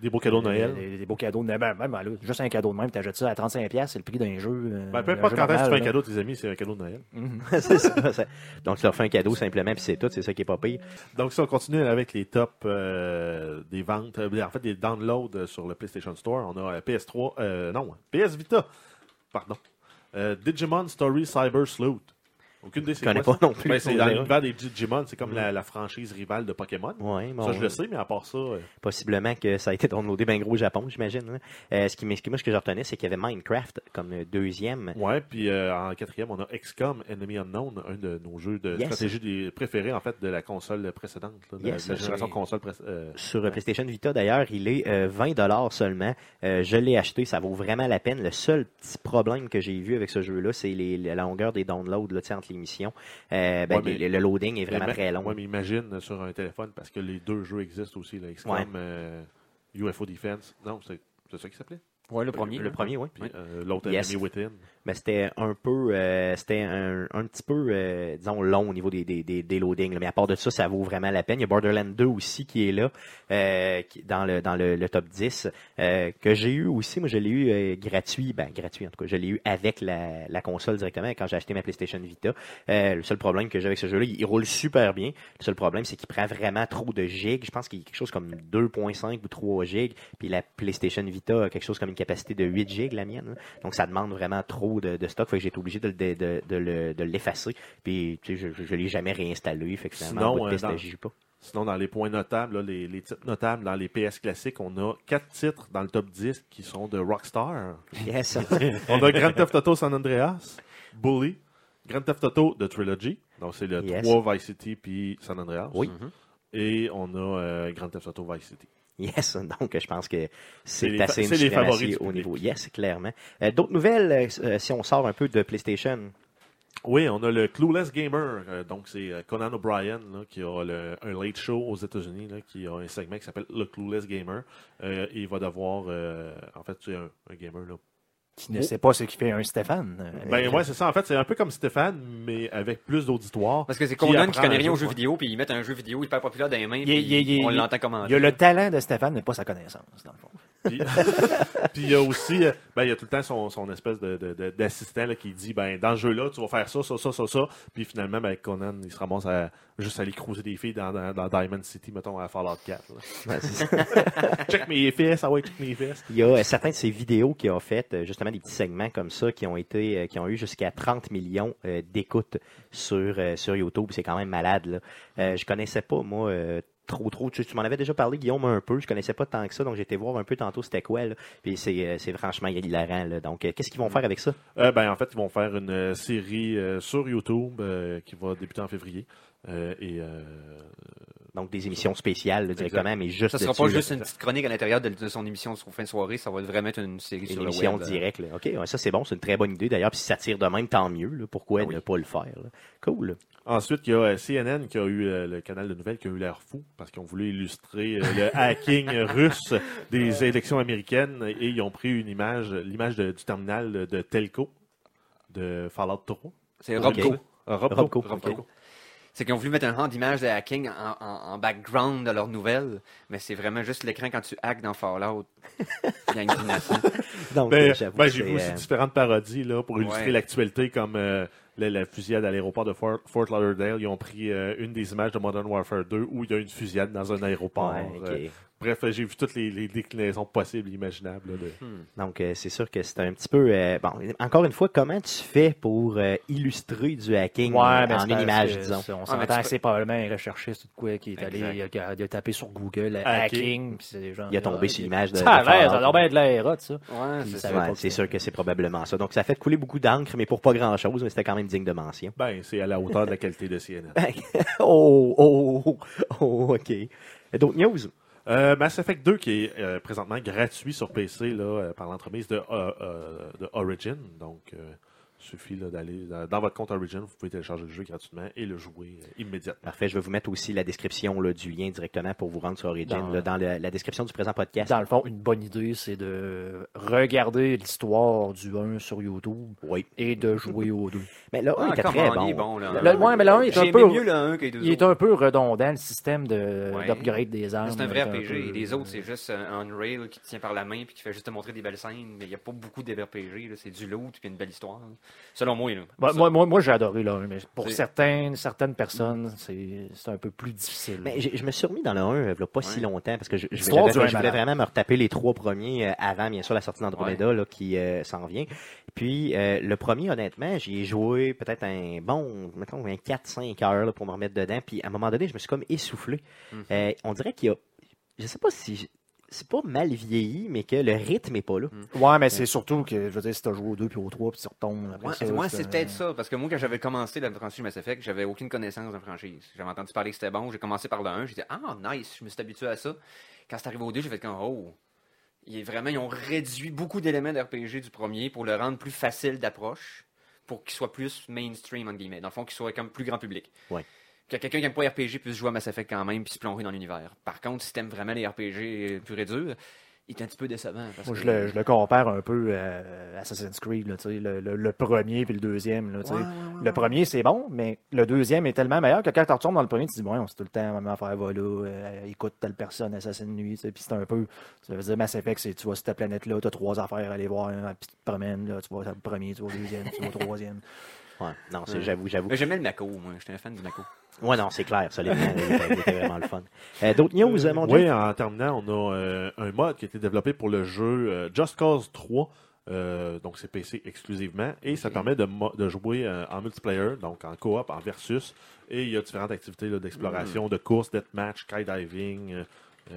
Des beaux cadeaux de Noël. Des, des beaux cadeaux de Noël. Ben, ben, ben, là, juste un cadeau de même, tu achètes ça à 35$, piastres, c'est le prix d'un jeu. euh, Ben, peu importe quand est-ce que tu fais un cadeau tes amis, c'est un cadeau de Noël. (laughs) c'est ça, ça. Donc tu leur fais un cadeau simplement puis c'est tout, c'est ça qui est pas pire. Donc, si on continue avec les tops euh, des ventes, euh, en fait, des downloads euh, sur le PlayStation Store, on a euh, PS3, euh, non, PS Vita, pardon. Digimon Story Cyber Sleuth. Aucune idée, c'est connais pas non plus, Ben, c'est dans l'univers des Digimon, c'est comme la, la franchise rivale de Pokémon. Ouais, bon, ça, je le sais, mais à part ça, euh, possiblement que ça a été downloadé bien gros au Japon, j'imagine. hein. Euh, ce qui moi, ce que je retenais, c'est qu'il y avait Minecraft comme euh, deuxième. ouais. Puis euh, en quatrième, on a XCOM Enemy Unknown, un de nos jeux de Yes. stratégie des préférés, en fait, de la console précédente, là, de Yes, la génération console euh, Sur euh, PlayStation Vita, d'ailleurs, il est euh, 20 dollars seulement. Euh, je l'ai acheté, ça vaut vraiment la peine. Le seul petit problème que j'ai vu avec ce jeu-là, c'est la longueur des downloads là, entre les missions. Euh, ben, Ouais, mais- le, loading est vraiment Mais- très long. Ouais, mais imagine euh, sur un téléphone, parce que les deux jeux existent aussi, là, XCOM, Ouais. euh, UFO Defense. Non, c'est ça qui s'appelait? Ouais, le premier. le hein. premier, oui. Euh, l'autre Yes. Enemy Within. Mais c'était un peu, euh, c'était un, un petit peu, euh, disons, long au niveau des, des, des, des loadings. là. Mais à part de ça, ça vaut vraiment la peine. Il y a Borderlands 2 aussi qui est là, qui, dans le dans le, le top 10, euh, que j'ai eu aussi. Moi, je l'ai eu gratuit, ben gratuit en tout cas. Je l'ai eu avec la, la console directement quand j'ai acheté ma PlayStation Vita. Le seul problème que j'ai avec ce jeu-là, il, il roule super bien. Le seul problème, c'est qu'il prend vraiment trop de gigs. Je pense qu'il y a quelque chose comme 2.5 ou 3 gigs. Puis la PlayStation Vita a quelque chose comme une capacité de 8 gigs, la mienne. hein. Donc ça demande vraiment trop de, de stock. Fait que j'ai été obligé de, le- de, de, de le- de l'effacer. Puis tu sais, je, je l'ai jamais réinstallé. Fait que finalement, Sinon, euh, j'y joue pas. Sinon, dans les points notables, là, les, les titres notables dans les PS classiques, on a quatre titres dans le top 10 qui sont de Rockstar. Yes. (laughs) On a Grand Theft Auto San Andreas, Bully, Grand Theft Auto The Trilogy, donc c'est le Yes. 3 Vice City puis San Andreas. Oui. Et on a euh, Grand Theft Auto Vice City. Yes, (laughs) donc je pense que C'est assez une suprématie au niveau. Yes, clairement. Euh, D'autres nouvelles, euh, euh, si on sort un peu de PlayStation? Oui, on a le Clueless Gamer. euh, donc, c'est Conan O'Brien qui a le- un late show aux États-Unis, qui a un segment qui s'appelle le Clueless Gamer. Il va devoir, en fait, c'est un, un gamer là. Qui ne sait pas ce qui fait un Stéphane. euh, Ben ouais, c'est ça. En fait, c'est un peu comme Stéphane, mais avec plus d'auditoire. Parce que c'est Qui Conan qui apprend connaît un rien aux jeu, jeux vidéo, puis ils mettent un jeu vidéo hyper populaire dans les mains, Il- puis il- il- on l'entend comment. Il y a le talent de Stéphane, mais pas sa connaissance, dans le fond. Puis, (laughs) puis il y a aussi, euh, ben, il y a tout le temps son, son espèce de, de- de- d'assistant qui dit, ben, dans ce jeu-là, tu vas faire ça, ça, ça, ça, ça. Puis finalement, ben, Conan, il se ramasse à juste aller cruiser des filles dans, dans, dans Diamond City, mettons, à Fallout 4. là. Ouais, c'est ça. (laughs) check mes fesses, ah ouais, check mes fesses. Il y a euh, certains de ces vidéos qui ont fait euh, justement des petits segments comme ça qui ont été euh, qui ont eu jusqu'à 30 millions d'écoutes sur sur YouTube. C'est quand même malade là. Je connaissais pas moi trop trop. Tu, tu m'en avais déjà parlé Guillaume un peu. Je connaissais pas tant que ça donc été voir un peu tantôt c'était quoi. Puis c'est euh, c'est franchement hilarant. Donc euh, qu'est-ce qu'ils vont faire avec ça? Euh, ben, en fait, ils vont faire une série sur YouTube qui va débuter en février. Et Donc des émissions spéciales là, directement, mais juste Ça sera dessus, pas là. juste une petite chronique à l'intérieur de, de son émission sur fin de soirée, ça va vraiment être une série une sur émission le web. directe. là. OK, ouais, ça c'est bon, c'est une très bonne idée d'ailleurs. Puis si ça tire de même, tant mieux. là. Pourquoi Ah oui. ne pas le faire? là? Cool. Ensuite, il y a euh, CNN qui a eu euh, le canal de nouvelles qui a eu l'air fou parce qu'ils ont voulu illustrer euh, le (laughs) hacking russe des élections américaines et ils ont pris une image, l'image du terminal de, Telco de Fallout 3. C'est Robco. Robco. C'est qu'ils ont voulu mettre un rang d'image de hacking en, en- en background de leurs nouvelles, mais c'est vraiment juste l'écran quand tu hackes dans Fallout. (laughs) Gang d'innocents. Donc, Ben, euh, j'avoue ben, que j'ai vu aussi euh, différentes parodies là, pour illustrer Ouais. l'actualité, comme euh, la, la fusillade à l'aéroport de Fort, Fort Lauderdale. Ils ont pris euh, une des images de Modern Warfare 2 où il y a une fusillade dans un aéroport. ouais. Euh, bref, euh, j'ai vu toutes les, les déclinaisons possibles, imaginables. là, de- Donc, euh, c'est sûr que c'est un petit peu. euh, bon, encore une fois, comment tu fais pour euh, illustrer du hacking Ouais, ben, en c'est une image, que disons? On mais s'entend c'est probablement un recherchiste ou de quoi qui est allé, Exact. il a, il a- il a tapé sur Google Hacking. hacking. gens- Il a tombé sur l'image de. Ça a l'air, ça Fallout. a l'air bien de ça. Ouais, c'est sûr que c'est probablement ça. Donc, ça fait couler beaucoup d'encre, mais pour pas grand-chose, mais c'était quand même digne de mention. Ben, c'est à la hauteur de la qualité de CNN. (laughs) oh, oh, oh, oh, OK. D'autres news? Euh, Mass Effect 2 qui est euh, présentement gratuit sur PC là, euh, par l'entremise de, euh, de Origin. Donc, suffit d'aller dans, dans votre compte Origin, vous pouvez télécharger le jeu gratuitement et le jouer euh, immédiatement. Parfait. Je vais vous mettre aussi la description là, du lien directement pour vous rendre sur Origin, Dans- là, dans le- la description du présent podcast. Dans le fond, une bonne idée, c'est de regarder l'histoire du 1 sur YouTube Oui. et de jouer au 2. (laughs) Mais là, Ah, il était come très on, bon. est là. Le- ouais, mais le un est un J'ai peu- aimé mieux le 1 que les deux Il est un peu redondant, le système de- Ouais. d'upgrade des armes. C'est un vrai est RPG. peu- Et les autres, c'est juste un un rail qui te tient par la main puis qui fait juste te montrer des belles scènes. Mais il n'y a pas beaucoup de RPG. là. C'est du loot puis une belle histoire. Selon moi. Là. Bah, moi, moi, moi, j'ai adoré le 1, mais pour certaines, certaines personnes, c'est c'est un peu plus difficile. Mais je me suis remis dans le 1 il y a pas si longtemps parce que je, je, L'histoire j'avais- du un je voulais vraiment me retaper les trois premiers euh, avant, bien sûr, la sortie d'Andromeda là, qui euh, s'en vient. Puis euh, le premier, honnêtement, j'y ai joué peut-être un bon, mettons, un 4-5 heures là, pour me remettre dedans. Puis à un moment donné, je me suis comme essoufflé. Mhm. Euh, on dirait qu'il y a. Je sais pas si. C'est pas mal vieilli, mais que le rythme est pas là. Ouais, mais c'est surtout que, je veux dire, si t'as joué au 2 puis au 3 puis tu retombes après Ouais, ça. moi, c'est peut-être ça. Parce que moi, quand j'avais commencé la franchise Mass Effect, j'avais aucune connaissance de la franchise. J'avais entendu parler que c'était bon. J'ai commencé par le 1. J'ai dit, ah, nice, je me suis habitué à ça. Quand c'est arrivé au 2, j'ai fait comme, oh. Il est vraiment, ils ont réduit beaucoup d'éléments d'RPG du premier pour le rendre plus facile d'approche, pour qu'il soit plus mainstream, entre guillemets. Dans le fond, qu'il soit comme plus grand public. Ouais. Que quelqu'un qui aime pas RPG puisse jouer à Mass Effect quand même puis se plonger dans l'univers. Par contre, si t'aimes vraiment les RPG purs et durs, il est un petit peu décevant. Parce Moi, que- je le, je le compare un peu à Assassin's Creed, là, tu sais, le, le- le premier puis le deuxième. Là, tu sais. Ouais, ouais, ouais, le premier, c'est bon, mais le deuxième est tellement meilleur que quand tu retournes dans le premier, tu te dis, bon, on sait tout le temps, même affaire, voilà, euh, écoute telle personne, Assassin's Nuit, tu sais, puis c'est un peu, ça veut dire Mass Effect, c'est tu vas sur ta planète-là, tu as trois affaires à aller voir, hein, puis tu te promènes, là, tu vas au premier, tu vas au deuxième, tu vas au troisième. (laughs) Ouais, non, j'avoue, j'avoue. Mais j'aimais le Mako, moi. J'étais un fan du Mako. Ouais, non, c'est clair, il était vraiment le fun. Euh, d'autres news, euh, mon Oui, en terminant, on a euh, un mode qui a été développé pour le jeu euh, Just Cause 3. Euh, donc c'est PC exclusivement et ça permet de, jouer en multiplayer, donc en coop, en versus. Et il y a différentes activités d'exploration, de course, deathmatch, skydiving,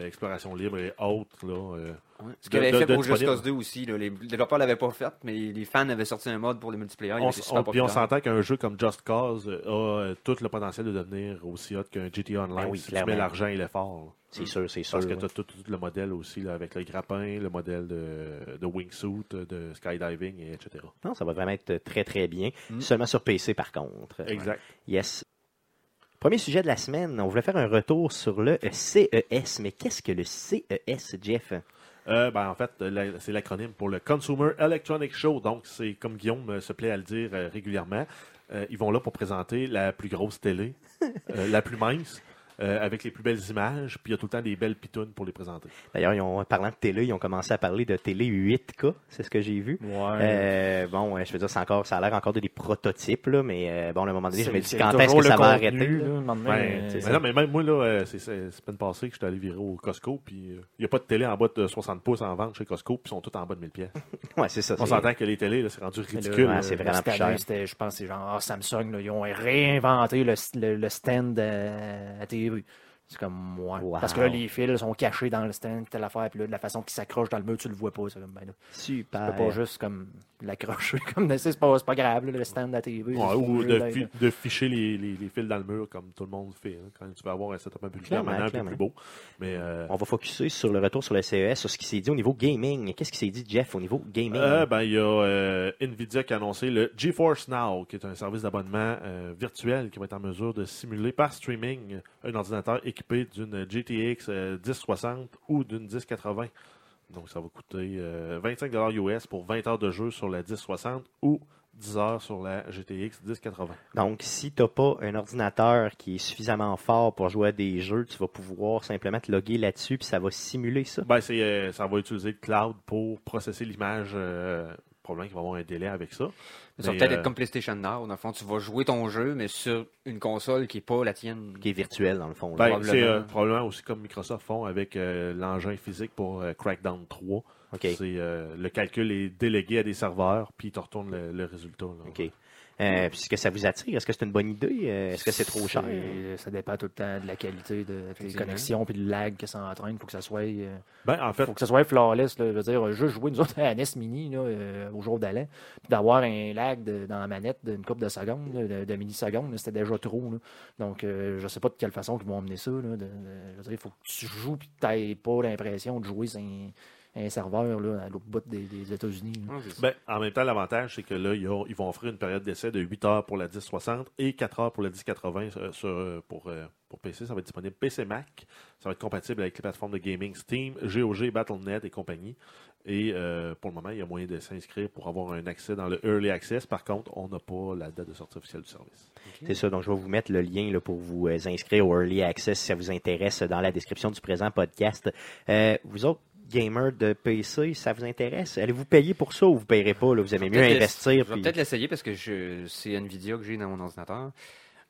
exploration libre et autres. Là, euh, Ouais. Ce qu'il avait fait de pour Just. Cause 2 aussi, là, les développeurs l'avaient pas fait, mais les fans avaient sorti un mode pour le multiplayer. on, on- puis on populaire. s'entend qu'un jeu comme Just Cause euh, a euh, tout le potentiel de devenir aussi hot qu'un GTA Online Ben oui, si tu mets l'argent et l'effort. là. C'est sûr, c'est sûr. Parce que tu as tout, tout le modèle aussi là, avec le grappin, le modèle de, de wingsuit, de skydiving, et etc. Non, ça va vraiment être très, très bien. Mm. Seulement sur PC, par contre. Exact. Yes. Premier sujet de la semaine, on voulait faire un retour sur le CES. Mais qu'est-ce que le CES, Jeff? Euh, ben, en fait, c'est l'acronyme pour le Consumer Electronic Show. Donc, c'est comme Guillaume se plaît à le dire euh, régulièrement. euh, ils vont là pour présenter la plus grosse télé, (laughs) la plus mince, euh, avec les plus belles images. Puis il y a tout le temps des belles pitounes pour les présenter. D'ailleurs, ils ont, parlant de télé, ils ont commencé à parler de télé 8K, c'est ce que j'ai vu. Ouais. Euh, bon, ouais, je veux dire, c'est encore, ça a l'air encore de des prototypes, là, mais euh, bon, à un moment donné, je me dis quand est-ce que ça va contenu, arrêter? là, donné, Ouais, euh, mais ça. non, mais même moi, là, euh, c'est semaine passée que je suis allé virer au Costco. Puis euh, il n'y a pas de télé en bas de 60 pouces en vente chez Costco. Puis ils sont tous en bas de 1000 pièces. (laughs) Ouais, c'est ça. On s'entend que les télés, c'est rendu ridicule. ouais, c'est vraiment plus cher. je pense, c'est genre ah, Samsung, là, ils ont réinventé le, le, le stand euh, à C'est comme moi. Wow. Parce que là, les fils sont cachés dans le stand, telle affaire, puis là, de la façon qu'ils s'accrochent dans le mur, tu le vois pas. C'est comme, ben là, tu Super. peux pas juste comme l'accrocher comme ça, c'est pas, pas grave, là, le stand de la TV. Ouais, ou de, fi- ficher les, les- les fils dans le mur comme tout le monde fait. hein, quand tu vas avoir un setup un peu plus permanent, un peu plus beau. Mais euh, On va focuser sur le retour sur le CES, sur ce qui s'est dit au niveau gaming. Qu'est-ce qui s'est dit, Jeff, au niveau gaming? Euh, ben, il y a euh, Nvidia qui a annoncé le GeForce Now, qui est un service d'abonnement euh, virtuel qui va être en mesure de simuler par streaming un ordinateur équipé d'une GTX euh, 1060 ou d'une 1080. Donc, ça va coûter euh, 25 US pour 20 heures de jeu sur la 1060 ou 10 heures sur la GTX 1080. Donc, si tu n'as pas un ordinateur qui est suffisamment fort pour jouer à des jeux, tu vas pouvoir simplement te loguer là-dessus, puis ça va simuler ça. Ben, c'est, euh, ça va utiliser le cloud pour processer l'image. Euh, probablement qu'il va y avoir un délai avec ça. Ça va peut-être euh, être comme PlayStation Now. Dans le fond, tu vas jouer ton jeu, mais sur une console qui n'est pas la tienne. Qui est virtuel, dans le fond. Ben, Probablement. c'est euh, probablement aussi comme Microsoft font avec euh, l'engin physique pour euh, Crackdown 3. OK. C'est euh, le calcul est délégué à des serveurs, puis ils te retournent le, le résultat. là. OK. Euh, puis est-ce que ça vous attire? Est-ce que c'est une bonne idée? Euh, Est-ce que c'est trop cher? C'est- Ça dépend tout le temps de la qualité de tes connexions puis de lag que ça entraîne. Il faut que ça soit. euh, Ben, en fait, faut que ça soit flawless. Là. Je veux dire, juste jouer nous autres à NES Mini là, euh, au jour puis d'avoir un lag de- dans la manette d'une couple de secondes, là, de, de millisecondes, là, c'était déjà trop. là. Donc, euh, je sais pas de quelle façon ils vont emmener ça. Là, de- de- je veux dire, il faut que tu joues et que tu n'aies pas l'impression de jouer sur un, serveur là, à l'autre bout des, des États-Unis. ben, en même temps, l'avantage, c'est que là, ils, ont- ils vont offrir une période d'essai de 8 heures pour la 1060 et 4 heures pour la 1080 euh, sur, euh, pour, euh, pour PC. Ça va être disponible PC Mac. Ça va être compatible avec les plateformes de gaming Steam, GOG, Battle.net et compagnie. Et euh, pour le moment, il y a moyen de s'inscrire pour avoir un accès dans le Early Access. Par contre, on n'a pas la date de sortie officielle du service. C'est ça, donc je vais vous mettre le lien là, pour vous inscrire au Early Access si ça vous intéresse dans la description du présent podcast. Euh, vous autres, gamers de PC, ça vous intéresse? Allez-vous payer pour ça ou vous ne payerez pas? Là? Vous aimez mieux investir? Je vais puis- peut-être l'essayer parce que je, c'est Nvidia que j'ai dans mon ordinateur.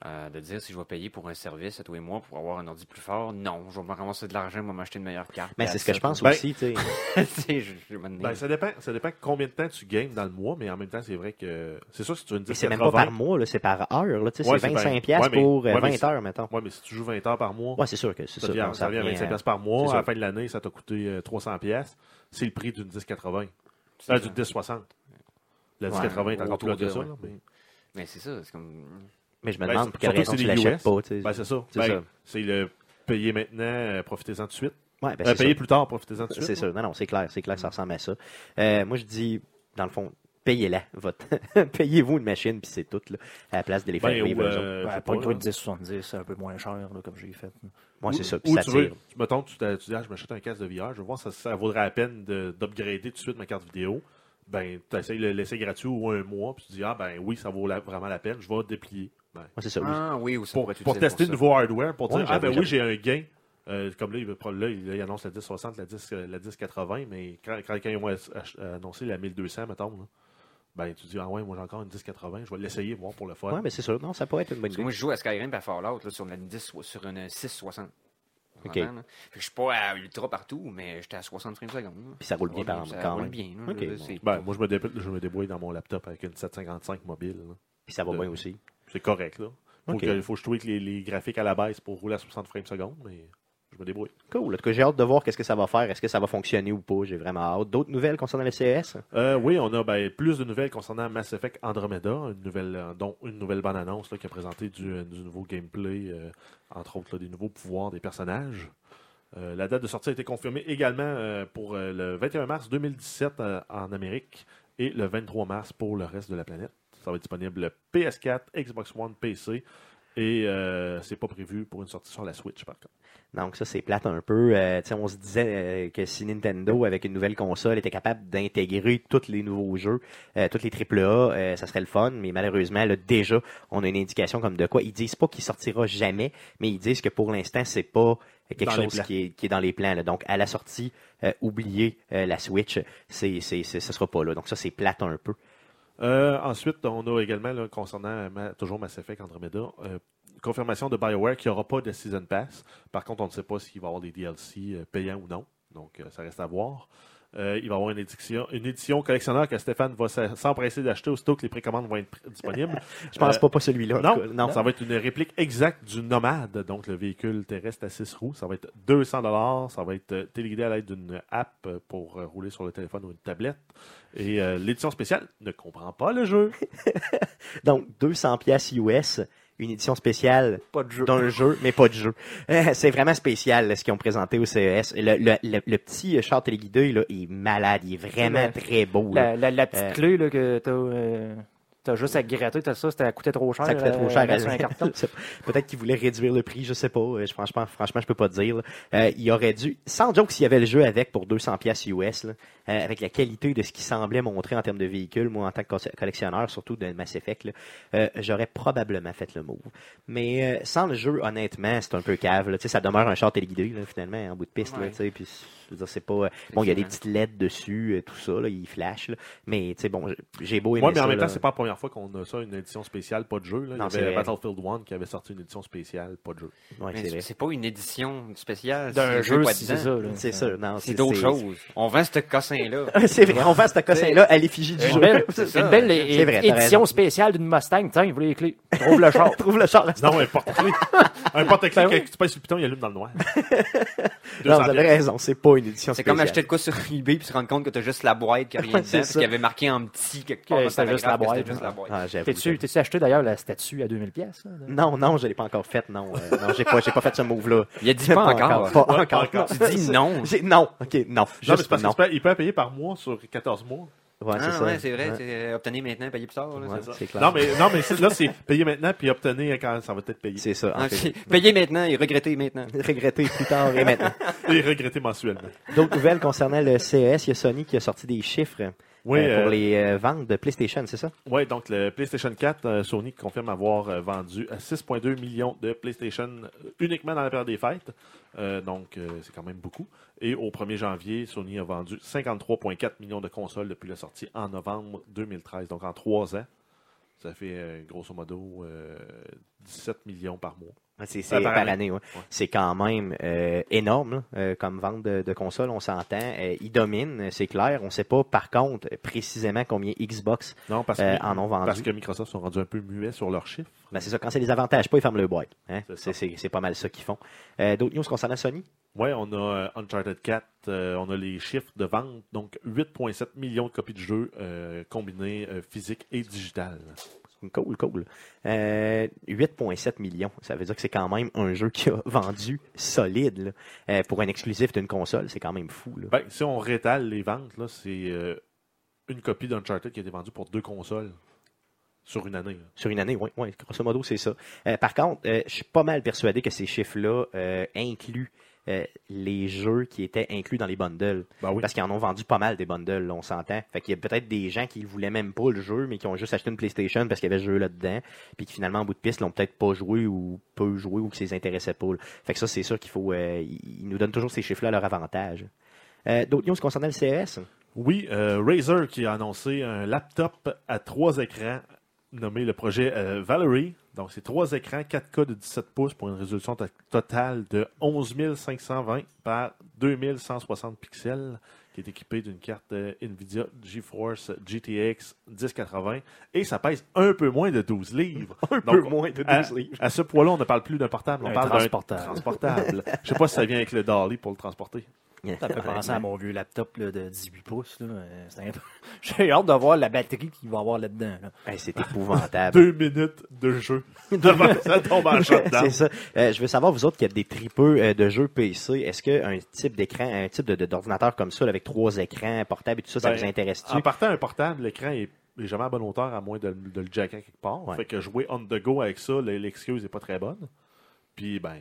Euh, de dire si je vais payer pour un service à tous les mois pour avoir un ordi plus fort, non. Je vais me ramasser de l'argent, je vais m'acheter une meilleure carte. Mais c'est ce que je pense Ben- aussi. tu sais. (laughs) Ben, ça dépend, ça dépend combien de temps tu games dans le mois, mais en même temps, c'est vrai que c'est sûr si tu veux une Mais 10 c'est même pas par mois, là, c'est par heure. Là, tu sais, Ouais, c'est c'est 25$ par- piastres ouais, mais- pour euh, ouais, mais 20 c'est- heures, mettons. Ouais, mais si tu joues 20 heures par mois, Ouais, c'est sûr que c'est ça, ça. revient à revient 25 à- pièces par mois. À la fin de l'année, ça t'a coûté euh, 300 pièces. C'est le prix d'une 1080. C'est Euh, ça. d'une 1060. La Ouais, 1080 est encore plus haut que ça. Mais c'est ça, c'est comme. Mais je me Ben, demande c'est- pour quelle raison que tu l'achètes pas. tu sais. Ben, c'est ça. C'est Ben, ça. C'est le payer maintenant, euh, profitez-en tout de suite. Ouais, ben, Euh, c'est payer ça. plus tard, profitez-en tout de suite. C'est sûr. Non, non, c'est clair. C'est clair, ça ressemble à ça. Euh, moi, je dis, dans le fond, payez-la. Votre... (laughs) Payez-vous une machine, puis c'est tout, là, à la place de les faire Ben, vivre euh, sais pas une là. truc de 1070, c'est un peu moins cher, là, comme j'ai fait. Moi, c'est ça. Puis ça tu veux, tire. mettons, tu, t'as- tu dis, ah, je m'achète un casque de VR, je veux voir si ça, ça vaudrait la peine de- d'upgrader tout de suite ma carte vidéo. Ben, tu essayes de le laisser gratuit ou un mois, puis tu dis, ah, ben oui, ça vaut la- vraiment la peine, je vais déplier. Moi, c'est ça. oui. Ah oui, ou ça pour, tester le ça. nouveau hardware, pour Ouais, dire, ah, ben oui, j'ai un gain. Euh, comme là il, veut- là, il, là, il annonce la 1060, la, 10, euh, la 1080, mais quand, quand, quand ils ach- annoncer la 1200, mettons, là, ben tu dis, ah ouais, moi j'ai encore une 1080, je vais l'essayer, voir pour le fun. Ouais, mais c'est sûr. Non, ça pourrait être une bonne idée. moi, je joue à Skyrim à Fallout là, sur, une 10, sur une 660. Ok. Vraiment, là. Je suis pas à ultra partout, mais j'étais à 60 frames secondes. Puis ça roule bien par Ça quand roule même. bien. là. Ben, moi je me, dé- je me débrouille dans mon laptop avec une 755 mobile. là. Puis ça va de- bien aussi. C'est correct, là. Que, faut que je tweak les, les graphiques à la baisse pour rouler à 60 frames secondes, mais je me débrouille. Cool. En tout cas, j'ai hâte de voir qu'est-ce que ça va faire. Est-ce que ça va fonctionner ou pas? J'ai vraiment hâte. D'autres nouvelles concernant le CES? Euh, oui, on a ben, plus de nouvelles concernant Mass Effect Andromeda, une nouvelle, euh, dont une nouvelle bande-annonce qui a présenté du, euh, du nouveau gameplay, euh, entre autres là, des nouveaux pouvoirs des personnages. Euh, la date de sortie a été confirmée également pour le 21 mars 2017 euh, en Amérique et le 23 mars pour le reste de la planète. Ça va être disponible PS4, Xbox One, PC et euh, c'est pas prévu pour une sortie sur la Switch par contre. Donc ça, c'est plate un peu. Euh, on se disait euh, que si Nintendo, avec une nouvelle console, était capable d'intégrer tous les nouveaux jeux, euh, tous les AAA, euh, ça serait le fun. Mais malheureusement, là, déjà, on a une indication comme de quoi. Ils disent pas qu'il sortira jamais, mais ils disent que pour l'instant, c'est pas quelque Dans chose qui est, qui est dans les plans. là. Donc, à la sortie, euh, oubliez euh, la Switch. C'est, c'est, c'est, ce sera pas là. Donc ça, c'est plate un peu. Euh, ensuite, on a également, concernant toujours Mass Effect Andromeda, euh, confirmation de BioWare qu'il n'y aura pas de Season Pass. Par contre, on ne sait pas s'il va y avoir des DLC euh, payants ou non. Donc, ça reste à voir. Euh, il va y avoir une édition, une édition collectionneur que Stéphane va s'empresser d'acheter aussitôt que les précommandes vont être disponibles. (laughs) Je pense Euh, pas pas celui-là. Non, non. ça va être une réplique exacte du Nomade, donc le véhicule terrestre à 6 roues. Ça va être 200 dollars. Ça va être euh, téléguidé à l'aide d'une app pour rouler sur le téléphone ou une tablette. Et euh, l'édition spéciale ne comprend pas le jeu. (laughs) Donc, 200 pièces US, une édition spéciale Pas de jeu. d'un jeu, mais pas de jeu. Euh, C'est vraiment spécial là, ce qu'ils ont présenté au CES. Le, le, le, le petit char téléguidé là, il est malade, il est vraiment très beau. La, la, la petite Euh, clé là, que t'as euh, t'as juste à gratter, t'as ça, ça coûtait trop cher. Ça coûtait trop euh, cher. (laughs) Peut-être qu'ils voulaient réduire le prix, je sais pas. Euh, je- Franchement, franchement, je peux pas te dire. Euh, il aurait dû, sans joke, s'il y avait le jeu avec pour 200 pièces US, là, euh, avec la qualité de ce qui semblait montrer en termes de véhicule, moi en tant que co- collectionneur, surtout de Mass Effect, là, euh, j'aurais probablement fait le move. Mais euh, sans le jeu, honnêtement, c'est un peu cave. Là. Tu sais, Ça demeure un char téléguidé, là, finalement, en bout de piste. là, Ouais. tu sais, puis, je veux dire, c'est pas. euh, Bon, il y a des petites LED dessus, euh, tout ça, là, il flash. là. Mais tu sais, bon, j'ai beau aimer Moi, mais en ça, même temps, c'est pas la première fois qu'on a ça, une édition spéciale, pas de jeu. Là. Non, il c'est y avait vrai. Battlefield 1 qui avait sorti une édition spéciale, pas de jeu. Ouais, Mais c'est c'est pas une édition spéciale. D'un jeu, pas c'est ça. C'est ça, non. C'est d'autres choses. On vend ce cossin-là. (laughs) c'est vrai, on vend ce cossin-là à l'effigie du jeu. c'est une belle C'est édition spéciale d'une Mustang. Tiens, il voulait les clés. Trouve le char. (laughs) Trouve le char. Non, un porte-clés. (laughs) un porte-clés, Ben quand tu passes sur le piton, il allume dans le noir. Non, 200 vous avez raison, c'est pas une édition C'est spéciale. comme acheter de quoi sur eBay puis se rendre compte que t'as juste la boîte qui a rien dedans. C'est qu'il y avait marqué en petit quelque part. Que c'était juste la que boîte. La boîte. Ah, T'es-tu acheté d'ailleurs la statue à 2000 pièces Non, non, je l'ai pas encore faite, non. Euh, non, j'ai pas, j'ai pas fait ce move-là. Il a dit pas encore. Pas Ouais, encore. pas encore. Tu dis (laughs) non. J'ai- Non, ok, non. Non, mais parce il peut payer par mois sur 14 mois. Ouais, c'est Ah, ça. ouais, c'est vrai. Ouais. c'est obtenir maintenant, payer plus tard. là, Ouais, c'est ça. c'est clair. Non, mais, non, mais là, c'est payer maintenant puis obtenir quand ça va être payé. C'est ça. en fait. c'est payer maintenant et regretter maintenant. (laughs) Regretter plus tard et maintenant. Et regretter mensuellement. D'autres nouvelles concernant le CES, il y a Sony qui a sorti des chiffres Oui, euh, pour euh, les euh, ventes de PlayStation, c'est ça? Ouais, donc le PlayStation 4, euh, Sony confirme avoir vendu à 6,2 millions de PlayStation uniquement dans la période des fêtes. Donc, c'est quand même beaucoup. Et au 1er janvier, Sony a vendu 53,4 millions de consoles depuis la sortie en novembre 2013. Donc, en trois ans, ça fait grosso modo euh, 17 millions par mois. C'est par année. année, ouais. C'est quand même euh, énorme là, euh, comme vente de, de consoles, on s'entend. Euh, ils dominent, c'est clair. On ne sait pas par contre précisément combien Xbox Non, parce, que, en ont vendu. parce que Microsoft sont rendus un peu muets sur leurs chiffres. Ben, c'est ça, quand c'est les avantages pas, ils ferment le boîte. Hein? C'est pas mal ça qu'ils font. D'autres news concernant Sony? Ouais, on a Uncharted 4, euh, on a les chiffres de vente, donc 8,7 millions de copies de jeux combinés euh, physiques et digitales. Cool, cool. Euh, 8,7 millions. Ça veut dire que c'est quand même un jeu qui a (laughs) vendu solide. là. Euh, pour un exclusif d'une console, c'est quand même fou. Là. Ben, si on rétale les ventes, c'est euh, une copie d'Uncharted qui a été vendue pour deux consoles sur une année. là. Sur une année, oui, oui, grosso modo, c'est ça. Euh, par contre, je suis pas mal persuadé que ces chiffres-là incluent euh, les jeux qui étaient inclus dans les bundles. Ben oui. Parce qu'ils en ont vendu pas mal des bundles, là, on s'entend. Fait qu'il y a peut-être des gens qui voulaient même pas le jeu, mais qui ont juste acheté une PlayStation parce qu'il y avait ce jeu là-dedans, puis qui finalement, en bout de piste, l'ont peut-être pas joué ou peu joué ou ça les intéressait pas. là. Fait que ça, c'est sûr qu'il faut. euh, ils ils nous donnent toujours ces chiffres-là à leur avantage. Euh, D'autres news concernant le CES? Oui, euh, Razer qui a annoncé un laptop à trois écrans nommé le projet euh, Valerie. Donc, c'est trois écrans 4K de 17 pouces pour une résolution to- totale de 11 520 par 2160 pixels, qui est équipé d'une carte euh, NVIDIA GeForce GTX 1080. Et ça pèse un peu moins de 12 livres. (laughs) Un Donc, peu moins de 12 à, livres. à ce poids-là, on ne parle plus d'un portable, on Un parle transportable. d'un transportable. Je sais pas si ça vient avec le dolly pour le transporter. (laughs) Ça fait penser à mon vieux laptop là, de 18 pouces. là. Euh, c'est un peu- (laughs) J'ai hâte de voir la batterie qu'il va y avoir là-dedans. là. Hey, c'est épouvantable. (laughs) Deux minutes de jeu. Devant, ça tombe en c'est ça. Euh, je veux savoir, vous autres qui êtes des tripeux euh, de jeux PC, est-ce qu'un type d'écran, un type de- de- d'ordinateur comme ça, là, avec trois écrans portables et tout ça, ça Ben, vous intéresse-tu? En partant un portable, l'écran est, est jamais à bonne hauteur à moins de, de le jacker quelque part. Ouais. Fait que jouer on the go avec ça, l'excuse n'est pas très bonne. Puis, ben,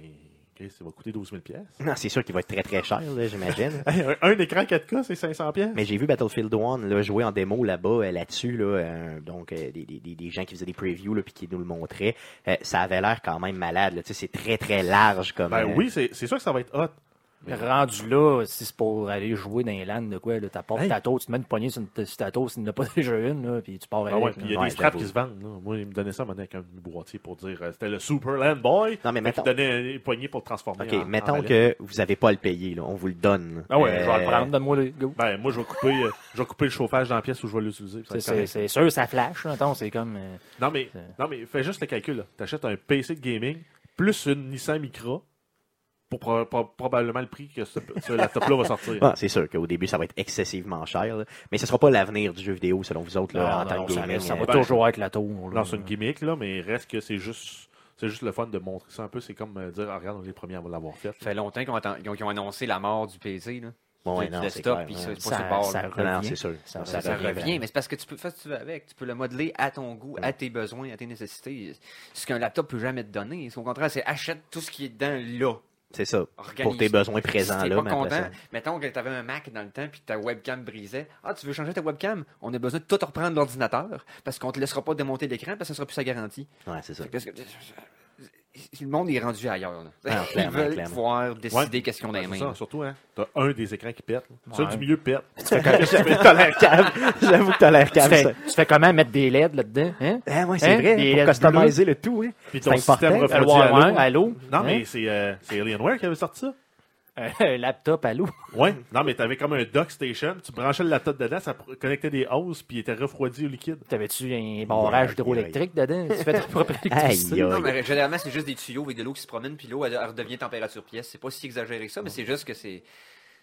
Ça va coûter 12 000 pièces. Non, c'est sûr qu'il va être très très cher, là, j'imagine. (laughs) un, un écran 4K, c'est 500 pièces. Mais j'ai vu Battlefield 1 là, jouer en démo là-bas, euh, là-dessus, là, euh, donc euh, des, des, des- gens qui faisaient des previews là, puis qui nous le montraient. Euh, ça avait l'air quand même malade. là. Tu sais, C'est très très large comme. Ben euh, oui, c'est c'est sûr que ça va être hot. Rendu là, si c'est pour aller jouer dans les landes de quoi, là, t'apportes Hey. ta tu mets une poignée sur, une- ta toast, s'il n'y en a pas (laughs) déjà une, là, puis tu pars avec. Ah ouais, puis il y a Ouais, des straps qui se vendent. là. Moi, il me donnait ça maintenant avec un boîtier pour dire euh, c'était le Super Land Boy. Non, mais mettons- qu'il donnait une poignée pour le transformer. OK, en- mettons que vous n'avez pas à le payer, là, on vous le donne. Ah ouais, je vais Euh, le prendre, donne-moi le go. Ben, moi, je vais couper, euh, je vais couper le chauffage dans la pièce où je vais l'utiliser. C'est- sûr, ça flash, là. Attends, c'est comme. euh, Non, mais, C'est- non, mais fais juste le calcul. Tu achètes un PC de gaming plus une Nissan Micra pour pro- pro- probablement le prix que ce, ce laptop-là va sortir. (laughs) Ah, c'est sûr qu'au début, ça va être excessivement cher, là. mais ce ne sera pas l'avenir du jeu vidéo, selon vous autres, là, non, en non, tant non, que ça, gaming. ça va Ben, toujours être la tour. là. Non, c'est une gimmick, là, mais reste que c'est juste, c'est juste le fun de montrer ça un peu. C'est comme euh, dire, ah, regarde, on est les premiers à l'avoir fait. Ça fait longtemps qu'ils ont, ils ont- annoncé la mort du PC. Là. bon, ouais, du non, c'est ça, Ça- ça revient. sûr. Ça- Ça, Ça revient, revient. mais c'est parce que tu peux faire ce que tu veux avec. Tu peux le modeler à ton goût, à tes besoins, à tes nécessités. Ce qu'un laptop peut jamais te donner. Au contraire, c'est achète tout ce qui est dedans là. C'est ça. Pour tes besoins présents, si t'es là. pas content, mettons que tu avais un Mac dans le temps puis ta webcam brisait. Ah, tu veux changer ta webcam? On a besoin de tout reprendre l'ordinateur parce qu'on te laissera pas démonter l'écran parce que ça sera plus sa garantie. Ouais, c'est ça. Le monde est rendu ailleurs. là. Ah, (laughs) Ils clairement, veulent clairement. pouvoir décider Ouais. qu'est-ce qu'on a Ouais, les c'est mains. ça, surtout, hein. T'as un des écrans qui pète. là. Celui Ouais. du milieu pète. (laughs) T'as l'air calme. (laughs) J'avoue que t'as l'air Tu calme, fais, ça. tu fais comment mettre des LED là-dedans? Hein? Ah, ouais, c'est Hein? vrai. Des Pour LED customiser le tout, hein. Puis C'est ton système important. Refroidi ouais, à ouais, l'eau. allô? Non, Hein? mais c'est euh, c'est Alienware qui avait sorti ça. Un (laughs) laptop à l'eau. (laughs) Ouais. Non, mais t'avais comme un dock station. Tu branchais le laptop dedans, ça connectait des hausses, puis il était refroidi au liquide. T'avais-tu un barrage hydroélectrique dedans? Tu fais ta propre (laughs) électricité? Non, mais généralement, c'est juste des tuyaux avec de l'eau qui se promènent, puis l'eau, elle, elle redevient température pièce. C'est pas si exagéré que ça, mais c'est juste que c'est.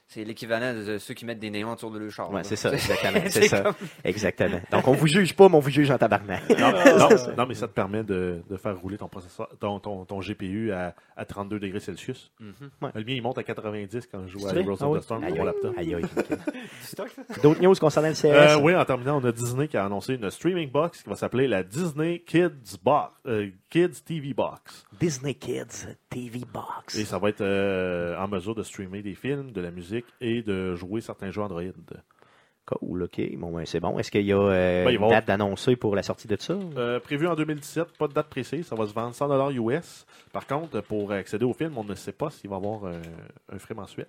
C'est l'équivalent de ceux qui mettent des néons autour de leur char. Ouais, c'est ça, (laughs) exactement. C'est C'est ça. comme- Exactement. Donc, on vous juge pas, mais on vous juge en tabarnak. Non, (laughs) non, non, mais ça te permet de, de faire rouler ton processeur, ton, ton, ton GPU à, à 32 degrés Celsius. Mhm. Ouais. Le mien, il monte à 90 quand je joue à? Heroes Ah of oui? the Storm sur mon laptop. Aïe, aïe. (laughs) ok. D'autres news concernant le CS? Euh, oui, en terminant, on a Disney qui a annoncé une streaming box qui va s'appeler la Disney Kids Box, euh, Kids TV Box. Disney Kids TV Box. Et ça va être euh, en mesure de streamer des films, de la musique et de jouer certains jeux Android. Cool, ok. Bon, ben, c'est bon. Est-ce qu'il y a euh, Ben, une y avoir- date d'annoncer pour la sortie de ça? Euh, prévu en 2017, pas de date précise, ça va se vendre 100$ US. Par contre, pour accéder au film, on ne sait pas s'il va y avoir un, un frais mensuel.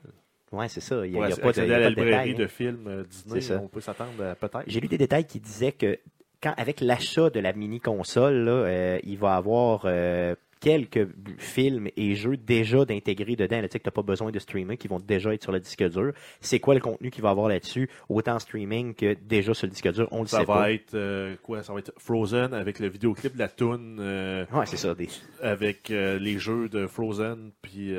Ouais, c'est ça. Il n'y a, y pas de, y la librairie de films euh, Disney, on peut s'attendre peut-être. J'ai lu des détails qui disaient que quand avec l'achat de la mini console, là, euh, il va avoir euh, quelques films et jeux déjà d'intégrer dedans. Tu sais que t'as pas besoin de streamer, qui vont déjà être sur le disque dur. C'est quoi le contenu qu'il va avoir là-dessus, autant streaming que déjà sur le disque dur, on le Ça sait va pas. être euh, quoi? Ça va être Frozen avec le vidéoclip de la tune euh, Ouais, c'est ça. Des... avec euh, les jeux de Frozen puis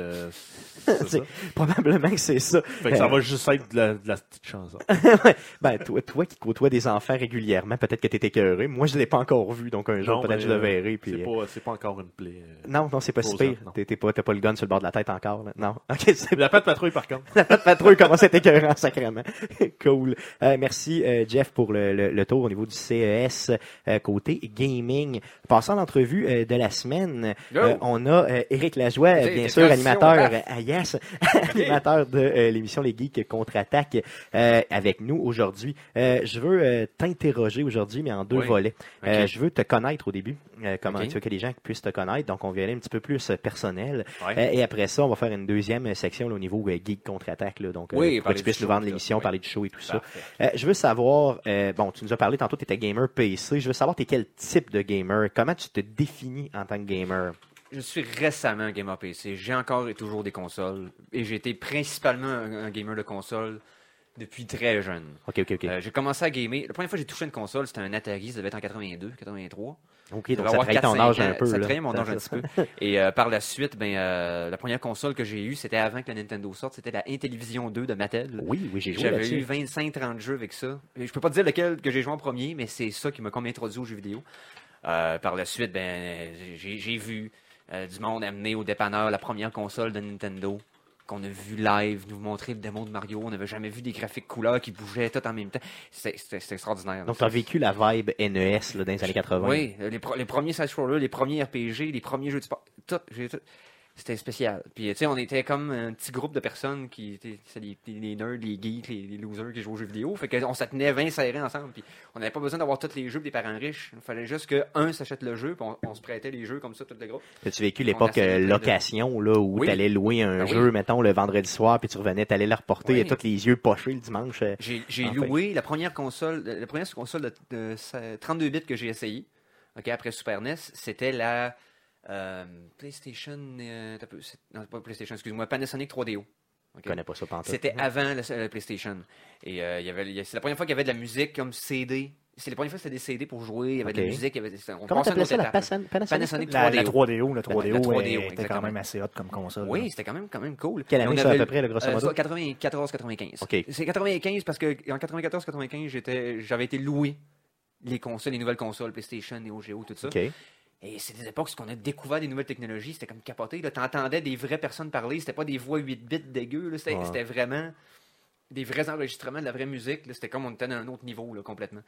c'est (laughs) Probablement que c'est ça. Fait que ça va juste être de la, de la petite chanson. (laughs) ben, toi, toi qui côtoies des enfants régulièrement, peut-être que t'es écœuré. Moi, je l'ai pas encore vu, donc un jour, peut-être mais, je le verrai. Puis, C'est pas, c'est pas encore une plaie. Euh. Non, non, c'est pas si pire. t'es pas, t'as pas le gun sur le bord de la tête encore. Là. Non. (laughs) Ok, c'est La patte patrouille, par contre. (laughs) La patrouille commence à être écœurant, sacrément. (laughs) cool. Euh, merci, euh, Jeff, pour le, le- le tour au niveau du CES euh, côté gaming. Passant à l'entrevue euh, de la semaine, euh, on a euh, Éric Lajoie, bien sûr, animateur, ah, yes, animateur de l'émission Les Geeks Contre-Attaque euh, avec nous aujourd'hui. Euh, je veux euh, t'interroger aujourd'hui, mais en deux Oui. volets. Ok. Euh, je veux te connaître au début, euh, comment tu veux que les gens puissent te connaître. Donc, on va y aller un petit peu plus euh, personnel. Ouais. Euh, et après ça, on va faire une deuxième section là, au niveau euh, geek contre-attaque. Donc, Oui, pour que tu puisses nous vendre l'émission, parler du show et tout ça. Parfait. Je veux savoir, bon, tu nous as parlé tantôt, tu étais gamer PC. Je veux savoir, tu es quel type de gamer? Comment tu te définis en tant que gamer? Je suis récemment un gamer PC. J'ai encore et toujours des consoles. Et j'ai été principalement un, un gamer de console depuis très jeune. Ok, ok, ok. Euh, j'ai commencé à gamer. La première fois que j'ai touché une console, c'était un Atari. Ça devait être en 82, 83. Ok, donc ça trahit ton 4-5 âge un peu. Ça trahit mon âge un petit (laughs) peu. Et euh, par la suite, ben, euh, la première console que j'ai eue, c'était avant que la Nintendo sorte. C'était la Intellivision 2 de Mattel. Oui, oui, j'ai joué J'avais eu là-dessus. 25-30 jeux avec ça. Et je peux pas te dire lequel que j'ai joué en premier, mais c'est ça qui m'a comme introduit aux jeux vidéo. Euh, par la suite, ben, j'ai vu du monde amener au dépanneur la première console de Nintendo qu'on a vu live, nous montrer le démon de Mario. On n'avait jamais vu des graphiques couleurs qui bougeaient tout en même temps. C'était extraordinaire. Donc, tu as vécu la vibe NES là, dans les années 80. Oui, les, les premiers side-scrollers, les premiers RPG, les premiers jeux de sport. Tout, j'ai tout. C'était spécial. Puis, tu sais, on était comme un petit groupe de personnes qui étaient des- des nerds, les geeks, les, les losers qui jouaient aux jeux vidéo. Fait qu'on se tenait 20 serrés ensemble. Puis, on n'avait pas besoin d'avoir tous les jeux des parents riches. Il fallait juste qu'un s'achète le jeu, puis on, on se prêtait les jeux comme ça, tout le groupe. As-tu vécu l'époque euh, location, là, où Oui. tu allais louer un Ben oui. jeu, mettons, le vendredi soir, puis tu revenais, tu allais le reporter, Oui. et tous les yeux pochés le dimanche. euh, J'ai loué la première console, la première console de, de sa- 32 bits que j'ai essayé. Ok, après Super NES, c'était la euh, PlayStation. euh, t'as peu- c'est- non, pas PlayStation, excuse-moi, Panasonic 3DO. Ok. Je connais pas ça pantoute. C'était avant la, la PlayStation. Et euh, il y avait, c'est la première fois qu'il y avait de la musique comme CD. C'est la première fois que c'était des CD pour jouer. Il y avait de la musique. Il y avait, on Comment une ça, la Panasonic? Panasonic La, la 3DO. 3DO, la 3DO, la 3DO, elle était exactement. quand même assez hot comme console. Oui, c'était quand même, quand même cool. Quelle année ça, à peu le- près, le grosso euh, modo? 94-95. OK. C'est 95 parce que en 94-95, j'étais, j'avais été loué les consoles, les nouvelles consoles, PlayStation, Neo Geo, tout ça. Et c'est des époques où on a découvert des nouvelles technologies, c'était comme capoté. Tu entendais des vraies personnes parler, c'était pas des voix 8 bits dégueu, c'était, Ouais. vraiment des vrais enregistrements de la vraie musique. C'était comme on était dans un autre niveau là, complètement.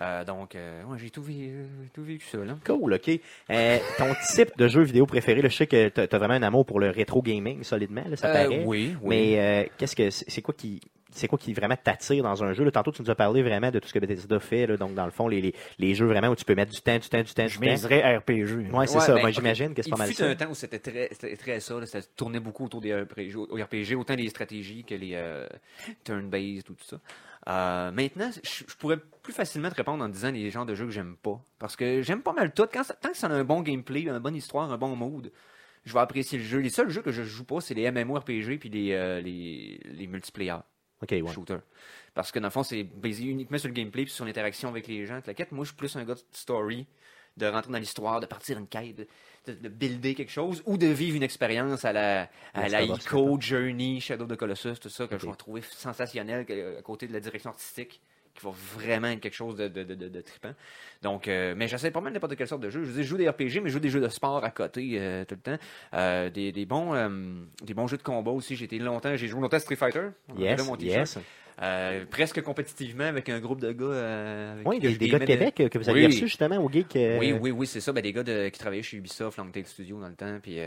Euh, donc, euh, ouais, j'ai tout, euh, tout vécu ça. Là. Cool, OK. Euh, ton (laughs) type de jeu vidéo préféré, là, je sais que tu as vraiment un amour pour le rétro gaming, solidement, là, ça paraît. oui, oui. Mais qu'est-ce que c'est quoi qui c'est quoi qui vraiment t'attire dans un jeu? Là, tantôt, tu nous as parlé vraiment de tout ce que Bethesda fait, là, donc dans le fond, les, les, les jeux vraiment où tu peux mettre du temps, du temps, du temps, Je miserais RPG. Ouais, c'est Ouais, ça. ben, Moi, j'imagine que c'est Il pas mal fut ça. un temps où c'était très, c'était très ça. Là, ça tournait beaucoup autour des RPG, au RPG, autant les stratégies que les euh, turn-based, tout ça. Euh, maintenant, je, je pourrais plus facilement te répondre en disant les genres de jeux que j'aime pas. Parce que j'aime pas mal tout. Quand ça- tant que ça a un bon gameplay, une bonne histoire, un bon mood, je vais apprécier le jeu. Les seuls jeux que je joue pas, c'est les MMORPG puis les, euh, les, les multiplayer Ouais. shooter. Parce que dans le fond, c'est basé uniquement sur le gameplay puis sur l'interaction avec les gens. La quête, moi, je suis plus un gars de story, de rentrer dans l'histoire, de partir une quête, de, de, de builder quelque chose ou de vivre une expérience à la, à Ouais, la Ico, Journey, Shadow of the Colossus, tout ça, que je Ok. vais trouver sensationnel à côté de la direction artistique qui va vraiment être quelque chose de, de, de, trippant. Donc, euh, mais j'essaie pas mal n'importe quelle sorte de jeu. Je veux dire, je joue des RPG, mais je joue des jeux de sport à côté euh, tout le temps. Euh, des, des, bons, des bons jeux de combat aussi. J'ai été longtemps, j'ai joué longtemps à Street Fighter. Yes, yes. Euh, presque compétitivement avec un groupe de gars. euh, avec Oui, des, gars de Québec euh, que vous aviez Oui. reçus justement au geek. euh, Oui, oui, oui, c'est ça. Ben, des gars de- qui travaillaient chez Ubisoft, Longtail Studio dans le temps. Puis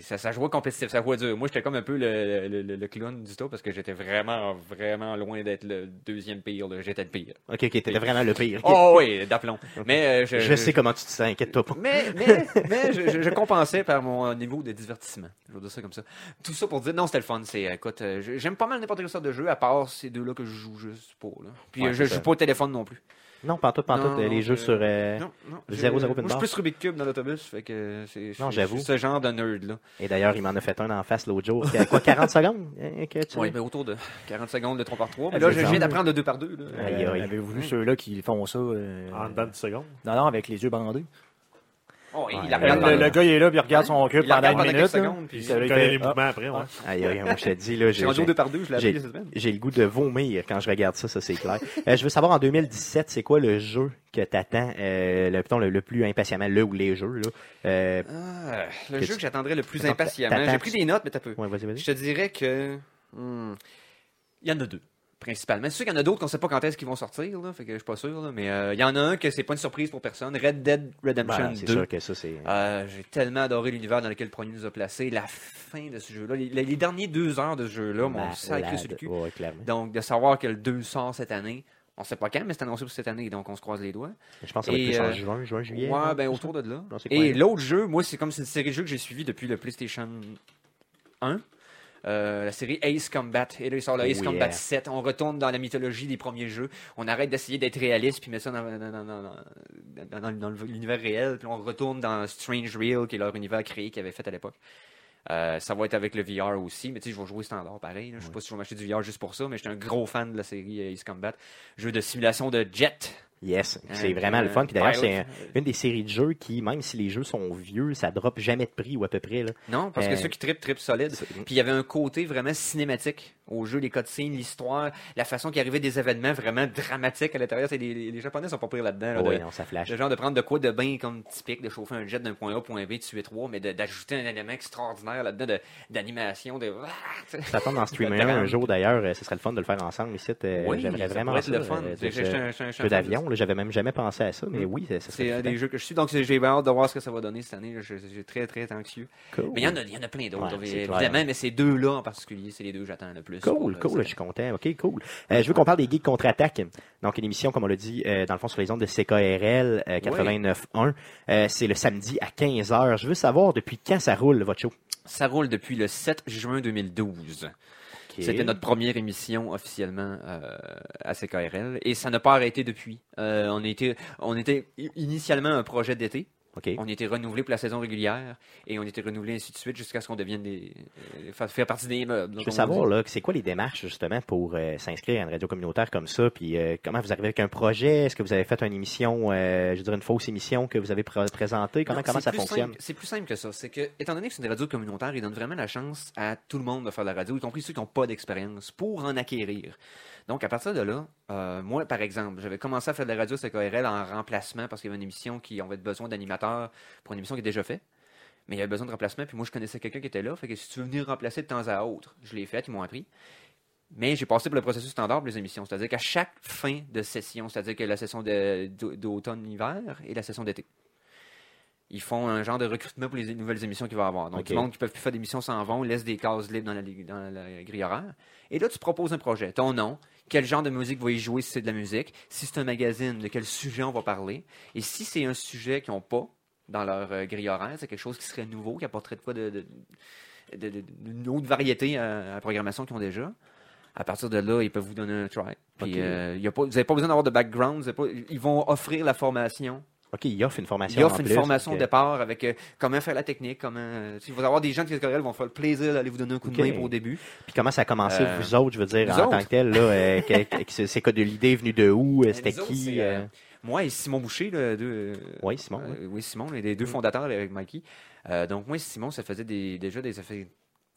ça, ça jouait compétitif, ça jouait dur. Moi, j'étais comme un peu le, le, le- le clown du top parce que j'étais vraiment, vraiment loin d'être le deuxième pire. J'étais le pire. OK, OK, t'étais vraiment le pire. Oh oui, d'aplomb. (laughs) Mais je, je sais comment tu te sens, inquiète-toi pas. mais, mais, (laughs) mais je, compensais par mon niveau de divertissement. Je vais dire ça comme ça. Tout ça pour dire, non, c'était le fun. C'est, écoute, j'aime pas mal n'importe quelle sorte de jeu, à part deux-là que je joue juste pas. Là. Puis Ouais, euh, je joue ça. pas au téléphone non plus. Non, pantoute, pantoute, Non, euh, les jeux je- sur... euh, Non, non. le je- zéro, zéro Moi, je suis plus Rubik Cube dans l'autobus. Fait que c'est, ce genre de nerd-là. Et d'ailleurs, il m'en a fait un en face l'autre jour. À quoi, 40 (laughs) secondes? euh, que tu Oui, mais autour de 40 secondes de 3 par 3. Mais là, je viens d'apprendre le 2 par 2. Là. Aïe, Euh, aïe. Avez-vous vu ceux-là qui font ça? euh, En dedans de secondes. Non, non, avec les yeux bandés? Oh, il Ouais, la le- regarde Le, pendant- le gars, il est là, puis il regarde son la pendant une minute. secondes, puis il fait, les ah, mouvements après, ouais. Aïe, aïe, moi, je te dis, là, J'ai j'ai... rendu au j'ai- 2 par 2, je l'ai J'ai appris cette semaine. j'ai le goût de vomir quand je regarde ça, ça c'est clair. Euh, je veux savoir en 2017, c'est quoi le jeu que t'attends, euh, le, plutôt, le, le plus impatiemment, le ou les jeux là? Euh, Ah, le Que jeu tu- que j'attendrais le plus Attends, impatiemment. J'ai pris des notes, mais t'as peu. ouais, vas-y, vas-y. Je te dirais que. hmm, Il y en a deux, principalement. C'est sûr qu'il y en a d'autres qu'on sait pas quand est-ce qu'ils vont sortir, là, fait que je suis pas sûr, là, mais euh, il y en a un que c'est pas une surprise pour personne. Red Dead Redemption Ben, c'est 2. sûr que ça c'est. Euh, J'ai tellement adoré l'univers dans lequel le premier nous a placé. La fin de ce jeu-là, les, les derniers deux heures de ce jeu-là m'ont sacré sur le cul. Ouais, clairement. Donc, de savoir que le 2 sort cette année, on sait pas quand, mais c'est annoncé pour cette année, donc on se croise les doigts. Je pense que ça va être plus en euh, juin, juin, juillet. Ouais, hein, ben autour de là. Et l'autre jeu, moi, c'est comme c'est une série de jeux que j'ai suivi depuis le PlayStation 1. Euh, la série Ace Combat. Et là, il sort le Ace Oh, Combat yeah. 7. On retourne dans la mythologie des premiers jeux. On arrête d'essayer d'être réaliste puis mettre ça dans, l'univers réel. Puis on retourne dans Strange Real, qui est leur univers créé qu'ils avaient fait à l'époque. Euh, ça va être avec le VR aussi, mais tu sais, je vais jouer standard pareil. Je sais pas si je vais m'acheter du VR juste pour ça, mais j'étais un gros fan de la série Ace Combat. Jeu de simulation de jet. Yes, c'est vraiment le euh, fun. Puis d'ailleurs, Pilot. c'est un- une des séries de jeux qui, même si les jeux sont vieux, ça drop jamais de prix ou à peu près. Là. Non, parce Euh, que ceux qui trippent, trippent solide. Puis il y avait un côté vraiment cinématique au jeu, les cutscenes, l'histoire, la façon qu'il arrivait des événements vraiment dramatiques à l'intérieur. C'est Les, les, Japonais sont pas pris là-dedans. là, Oui, de- non, ça flash. le genre de prendre de quoi de bain comme typique, de chauffer un jet d'un point A point B, de tuer trois, mais de- d'ajouter un élément extraordinaire là-dedans de- d'animation, de... Ça tombe dans Streamer De (laughs) un jour d'ailleurs, euh, ce serait le fun de le faire ensemble ici. euh, Oui, J'aimerais vraiment ça. le fun. euh, jeu d'avion, j'avais même jamais pensé à ça, mais Mm. oui, C'est un des jeux que je suis, donc j'ai hâte de voir ce que ça va donner cette année. Je suis très, très anxieux. Cool. Mais il y en a, y en a plein d'autres, Ouais, évidemment, mais ces deux-là en particulier, c'est les deux que j'attends le plus. Cool, cool, je suis content. OK, cool. Euh, je veux qu'on parle des Geeks contre-attaque. Donc, une émission, comme on l'a dit, euh, dans le fond, sur les ondes de CKRL euh, 89.1. Euh, c'est le samedi à 15h. Je veux savoir depuis quand ça roule, votre show? Ça roule depuis le 7 juin 2012. OK. C'était notre première émission officiellement euh, à CKRL et ça n'a pas arrêté depuis. Euh, on, était, on était initialement un projet d'été. OK. On était renouvelé pour la saison régulière et on était renouvelé ainsi de suite jusqu'à ce qu'on devienne des, euh, fa- faire partie des meubles. Je veux savoir, là, c'est quoi les démarches, justement, pour euh, s'inscrire à une radio communautaire comme ça? Puis, euh, comment vous arrivez avec un projet? Est-ce que vous avez fait une émission, je veux dire, une fausse émission que vous avez pr- présentée? Comment, Non, comment ça fonctionne? C'est plus simple que ça. C'est que, étant donné que c'est une radio communautaire, il donne vraiment la chance à tout le monde de faire de la radio, y compris ceux qui n'ont pas d'expérience, pour en acquérir. Donc, à partir de là, euh, moi, par exemple, j'avais commencé à faire de la radio CKRL en remplacement parce qu'il y avait une émission qui avait besoin d'animateurs pour une émission qui est déjà faite. Mais il y avait besoin de remplacement, puis moi, je connaissais quelqu'un qui était là. Fait que si tu veux venir remplacer de temps à autre, je l'ai fait, ils m'ont appris. Mais j'ai passé pour le processus standard pour les émissions. C'est-à-dire qu'à chaque fin de session, c'est-à-dire que la session d'automne-hiver et la session d'été, ils font un genre de recrutement pour les nouvelles émissions qu'il va y avoir. Donc, Ok. du monde qui peuvent plus faire d'émissions s'en vont, laisse des cases libres dans la, li- dans la grille horaire. Et là, tu proposes un projet. Ton nom, quel genre de musique va y jouer si c'est de la musique, si c'est un magazine, de quel sujet on va parler. Et si c'est un sujet qu'ils n'ont pas dans leur euh, grille horaire, c'est quelque chose qui serait nouveau, qui apporterait de quoi de, d'une autre variété à, à la programmation qu'ils ont déjà. À partir de là, ils peuvent vous donner un try. Puis, euh, il y a pas, vous n'avez pas besoin d'avoir de background. pas- ils vont offrir la formation. OK, il offre une formation. Il offre en une plus, formation au départ avec euh, comment faire la technique, comment. euh, il va y avoir des gens qui vont faire le plaisir d'aller vous donner un coup de main pour au début. Puis comment ça a commencé, Euh, vous autres, je veux dire, en autres? tant que tel, là, euh, c'est quoi de l'idée venue de où, c'était autres, qui? Moi et Simon Boucher, là, deux, Oui, Simon, oui. oui, Simon, les deux fondateurs avec Mikey. Donc, moi et Simon, ça faisait des, déjà des. Ça fait,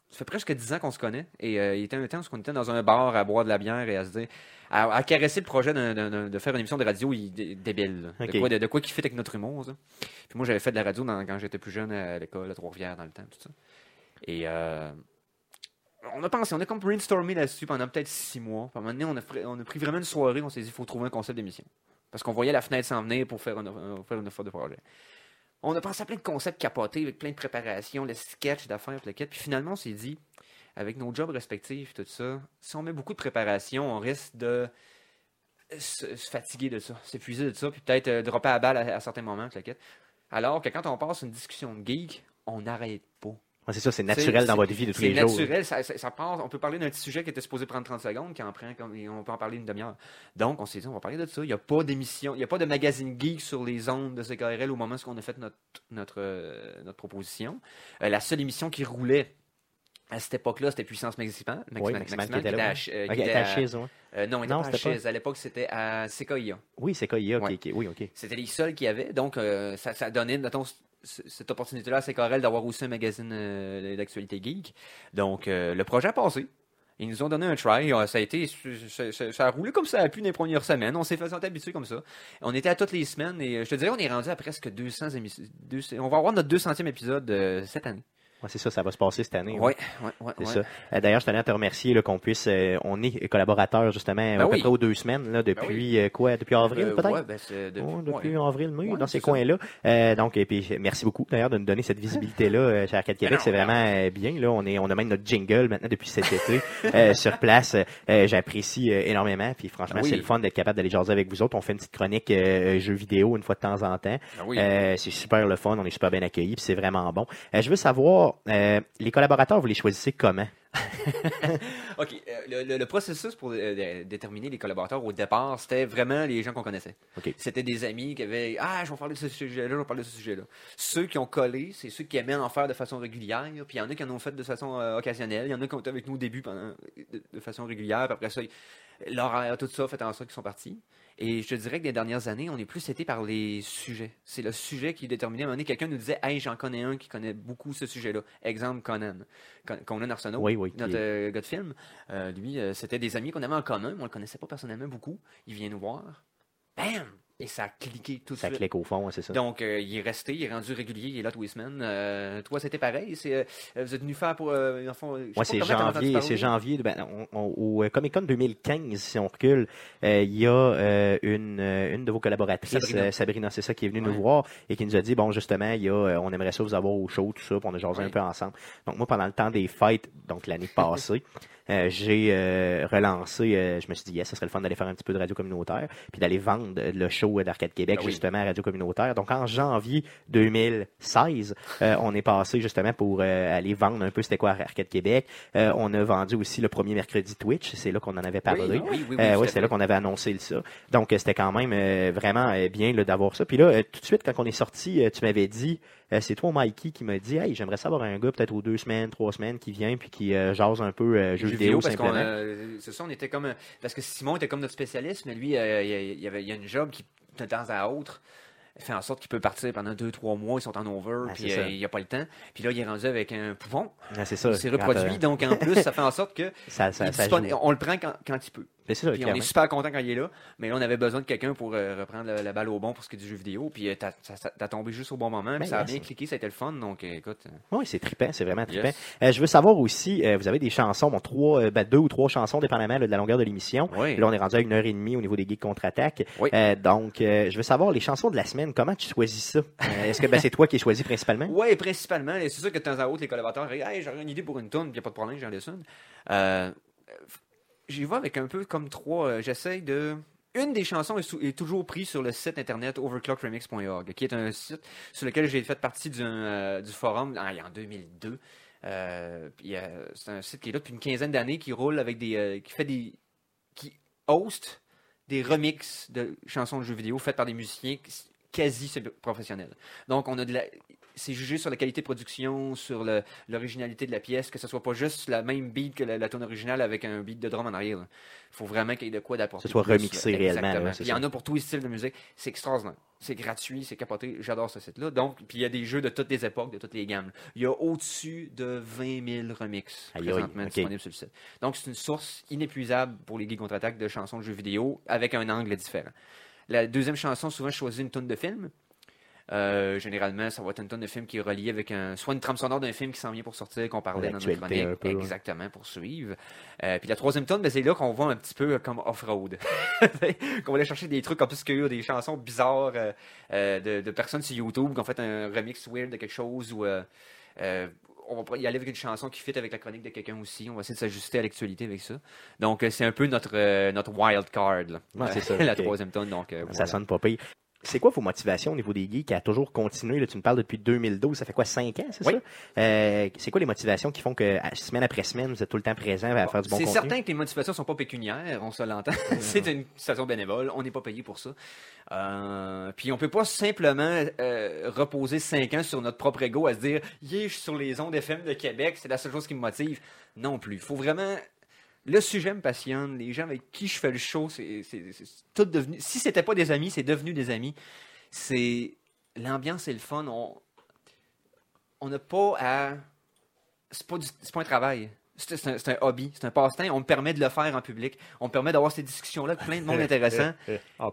ça fait presque dix ans qu'on se connaît. Et euh, il était un temps où on était dans un bar à boire de la bière et à se dire. à, à caresser le projet de faire une émission de radio il- dé- débile. De, quoi, de, de quoi qui fait avec notre humour. ça. Puis moi, j'avais fait de la radio dans- quand j'étais plus jeune à l'école, à Trois-Rivières, dans le temps, tout ça. Et. euh, on a pensé, on a comme brainstormé là-dessus pendant peut-être six mois. Puis à un moment donné, on a, pris- on a pris vraiment une soirée, on s'est dit, il faut trouver un concept d'émission. Parce qu'on voyait la fenêtre s'en venir pour faire une, euh, faire une offre de projet. On a pensé à plein de concepts capotés, avec plein de préparations, le sketch d'affaires, le kit. Puis finalement, on s'est dit, avec nos jobs respectifs, tout ça, si on met beaucoup de préparation, on risque de se, fatiguer de ça, s'épuiser de ça, puis peut-être euh, dropper à balle à, certains moments, le kit. Alors que quand on passe une discussion de geek, on n'arrête pas. Ouais, c'est ça, c'est naturel C'est- dans votre vie de tous C'est les jours. naturel, ça, ça, ça part, on peut parler d'un petit sujet qui était supposé prendre 30 secondes, qui en prend comme, et on peut en parler une demi-heure. Donc, on s'est dit, on va parler de ça. Il n'y a pas d'émission, il n'y a pas de magazine geek sur les ondes de CKRL au moment où on a fait notre, notre, euh, notre proposition. Euh, la seule émission qui roulait à cette époque-là, c'était Puissance Maximale. Oui, Maximal qui était là. à ouais. Euh, qui était était à à- Chiz, ouais. euh, non, il Non, n'était pas à pas. À l'époque, c'était à CKIA. Oui, c'est KIA, Ouais. ok, ok, oui, ok. C'était les seuls qui avaient. Donc, euh, ça, ça donnait, mettons, cette opportunité-là à CKRL d'avoir aussi un magazine euh, d'actualité geek. Donc, euh, le projet a passé. Ils nous ont donné un try. Euh, Ça a été, ça, a roulé comme ça a pu les premières semaines. On s'est fait habitué comme ça. On était à toutes les semaines et je te dirais, on est rendu à presque 200 émissions. 200 On va avoir notre 200e épisode cette année. Ouais, c'est ça, ça va se passer cette année. Oui, ouais. oui, oui. C'est ça. Euh, D'ailleurs, je tenais à te remercier là, qu'on puisse. euh, on est collaborateurs justement à peu oui. près aux deux semaines là, depuis euh, quoi Depuis avril Euh, peut-être? ouais, ben, depuis- depuis avril, mai, dans ces coins-là. Euh, donc, et puis, merci beaucoup d'ailleurs de nous donner cette visibilité-là euh, chez Arcade Québec. non, C'est vraiment bien. Là, on est, on a même notre jingle maintenant depuis cet été euh, (laughs) sur place. Euh, J'apprécie énormément. Puis franchement, oui. c'est le fun d'être capable d'aller jaser avec vous autres. On fait une petite chronique euh, jeux vidéo une fois de temps en temps. C'est super le fun. On est super bien accueillis. Puis c'est vraiment bon. Je veux savoir, euh, les collaborateurs, vous les choisissez comment? (laughs) OK. euh, le, le- le processus pour euh, dé- déterminer les collaborateurs au départ, c'était vraiment les gens qu'on connaissait. C'était des amis qui avaient Ah, je vais parler de ce sujet-là, je vais parler de ce sujet-là. Ceux qui ont collé, c'est ceux qui aimaient en faire de façon régulière. Puis il y en a qui en ont fait de façon euh, occasionnelle. Il y en a qui ont été avec nous au début pendant, de, de façon régulière. Puis après ça, l'horaire, tout ça fait en sorte qu'ils sont partis. Et je te dirais que des dernières années, on est plus été par les sujets. C'est le sujet qui est déterminé. À un moment donné, quelqu'un nous disait Hey, j'en connais un qui connaît beaucoup ce sujet-là. Exemple, Conan. Con- Conan Arsenault, Oui, oui, notre est- euh, gars de film. Euh, lui, euh, c'était des amis qu'on avait en commun, mais on le connaissait pas personnellement beaucoup. Il vient nous voir. Bam! Et ça a cliqué tout de Ça suite. clique au fond, c'est ça. Donc, euh, il est resté, il est rendu régulier, il est là tous les semaines. Euh, toi, c'était pareil. C'est, euh, vous êtes venu faire pour. Euh, Moi, c'est janvier, c'est janvier. ben, on- on- au euh, Comic Con 2015, si on recule, euh, il y a euh, une, une de vos collaboratrices, Sabrina. Sabrina, c'est ça, qui est venue nous voir et qui nous a dit bon, justement, il y a, on aimerait ça vous avoir au show, tout ça, puis on a jasé Ouais. un peu ensemble. Donc moi, pendant le temps des fêtes, donc l'année (laughs) passée. Euh, j'ai euh, relancé, euh, je me suis dit, yes, ce serait le fun d'aller faire un petit peu de radio communautaire, puis d'aller vendre le show d'Arcade Québec, Ah oui. justement, à Radio Communautaire. Donc, en janvier 2016, euh, on est passé justement pour euh, aller vendre un peu c'était quoi Arcade Québec. Euh, on a vendu aussi le premier mercredi Twitch, c'est là qu'on en avait parlé. Oui, oui, oui, oui, Euh, c'est là qu'on avait annoncé ça. Donc, euh, c'était quand même euh, vraiment bien d'avoir ça. Puis là, euh, tout de suite, quand on est sorti, euh, tu m'avais dit, euh, c'est toi, Mikey, qui m'a dit, hey, j'aimerais savoir un gars peut-être aux deux semaines, trois semaines, qui vient puis qui euh, jase un peu euh, jeux vidéo, parce simplement. euh, c'est ça, on était comme parce que Simon était comme notre spécialiste, mais lui, il y avait il y a une job qui de temps à autre fait en sorte qu'il peut partir pendant deux trois mois, ils sont en over, Ah, puis euh, il n'y a pas le temps. Puis là, il est rendu avec un pouvon, Ah, c'est ça. il s'est reproduit, donc en plus, ça fait en sorte que (laughs) ça, ça, ça on le prend quand, quand il peut. Mais c'est on est super content quand il est là, mais là, on avait besoin de quelqu'un pour euh, reprendre la, la balle au bon pour ce qui est du jeu vidéo. Puis euh, t'as, tombé juste au bon moment, puis Ben, ça a bien cliqué, ça a été le fun. Donc euh, écoute, euh, Oui, c'est trippant, c'est vraiment trippant. Yes. Je veux savoir aussi, vous avez des chansons, bon, trois, ben, deux ou trois chansons, dépendamment là, de la longueur de l'émission. Oui. Là, on est rendu à une heure et demie au niveau des geeks contre-attaque. Oui. Donc, je veux savoir les chansons de la semaine. Comment tu choisis ça? Est-ce que ben, c'est toi qui choisis principalement? Ouais, principalement. et C'est sûr que de temps à autre, les collaborateurs disent Hey, j'aurais une idée pour une tune, puis il n'y a pas de problème, j'en laisse une. J'y vais avec un peu comme trois. euh, J'essaye de. Une des chansons est, toujours prise sur le site internet overclockremix.org, qui est un site sur lequel j'ai fait partie du, euh, du forum en, en 2002. Euh, c'est un site qui est là depuis une quinzaine d'années, qui roule avec des. qui fait des. qui host des remixes de chansons de jeux vidéo faites par des musiciens quasi professionnels. Donc, on a de la. C'est jugé sur la qualité de production, sur l'originalité de la pièce, que ce soit pas juste la même beat que la, la tune originale avec un beat de drum en arrière. Il faut vraiment qu'il y ait de quoi d'apporter. Que ce soit remixé là. réellement, là, Il y en a pour tous les styles de musique. C'est extraordinaire. C'est gratuit, c'est capoté. J'adore ce site-là. Donc, puis il y a des jeux de toutes les époques, de toutes les gammes. Il y a au-dessus de 20 000 remixes présentement disponibles sur le site. Donc, c'est une source inépuisable pour les geeks contre-attaque de chansons de jeux vidéo avec un angle différent. La deuxième chanson, souvent, je choisis une tonne de film. Euh, généralement, ça va être une tonne de film qui est reliée avec un, soit une trame sonore d'un film qui s'en vient pour sortir, qu'on parlait dans notre chronique. peu, ouais. Exactement, pour suivre. Euh, puis la troisième tonne, ben, c'est là qu'on voit un petit peu comme off-road. (laughs) qu'on va aller chercher des trucs obscurs, des chansons bizarres euh, euh, de, de personnes sur YouTube qui ont fait un remix weird de quelque chose ou. euh, euh, on va y aller avec une chanson qui fit avec la chronique de quelqu'un aussi. On va essayer de s'ajuster à l'actualité avec ça. Donc, euh, c'est un peu notre, euh, notre wild card. Là. Ouais, c'est ça, (laughs) la troisième tonne. Donc, euh, Ça voilà. sonne pas pire. C'est quoi vos motivations au niveau des geeks à toujours continuer? Là, tu me parles depuis 2012, ça fait quoi, 5 ans, c'est Oui. ça? Euh, c'est quoi les motivations qui font que semaine après semaine, vous êtes tout le temps présent à faire du bon c'est certain que les motivations sont pas pécuniaires, on se l'entend. (laughs) c'est une situation bénévole, on n'est pas payé pour ça. Euh, puis on peut pas simplement euh, reposer cinq ans sur notre propre ego à se dire yeah, je suis sur les ondes FM de Québec, c'est la seule chose qui me motive. Non plus. Il faut vraiment. Le sujet me passionne. Les gens avec qui je fais le show, c'est tout devenu. Si c'était pas des amis, c'est devenu des amis. C'est l'ambiance et le fun. On on n'a pas à. C'est pas, du- c'est pas un travail. C'est un, hobby, c'est un passe-temps. On me permet de le faire en public. On me permet d'avoir ces discussions-là avec plein de monde (laughs) intéressant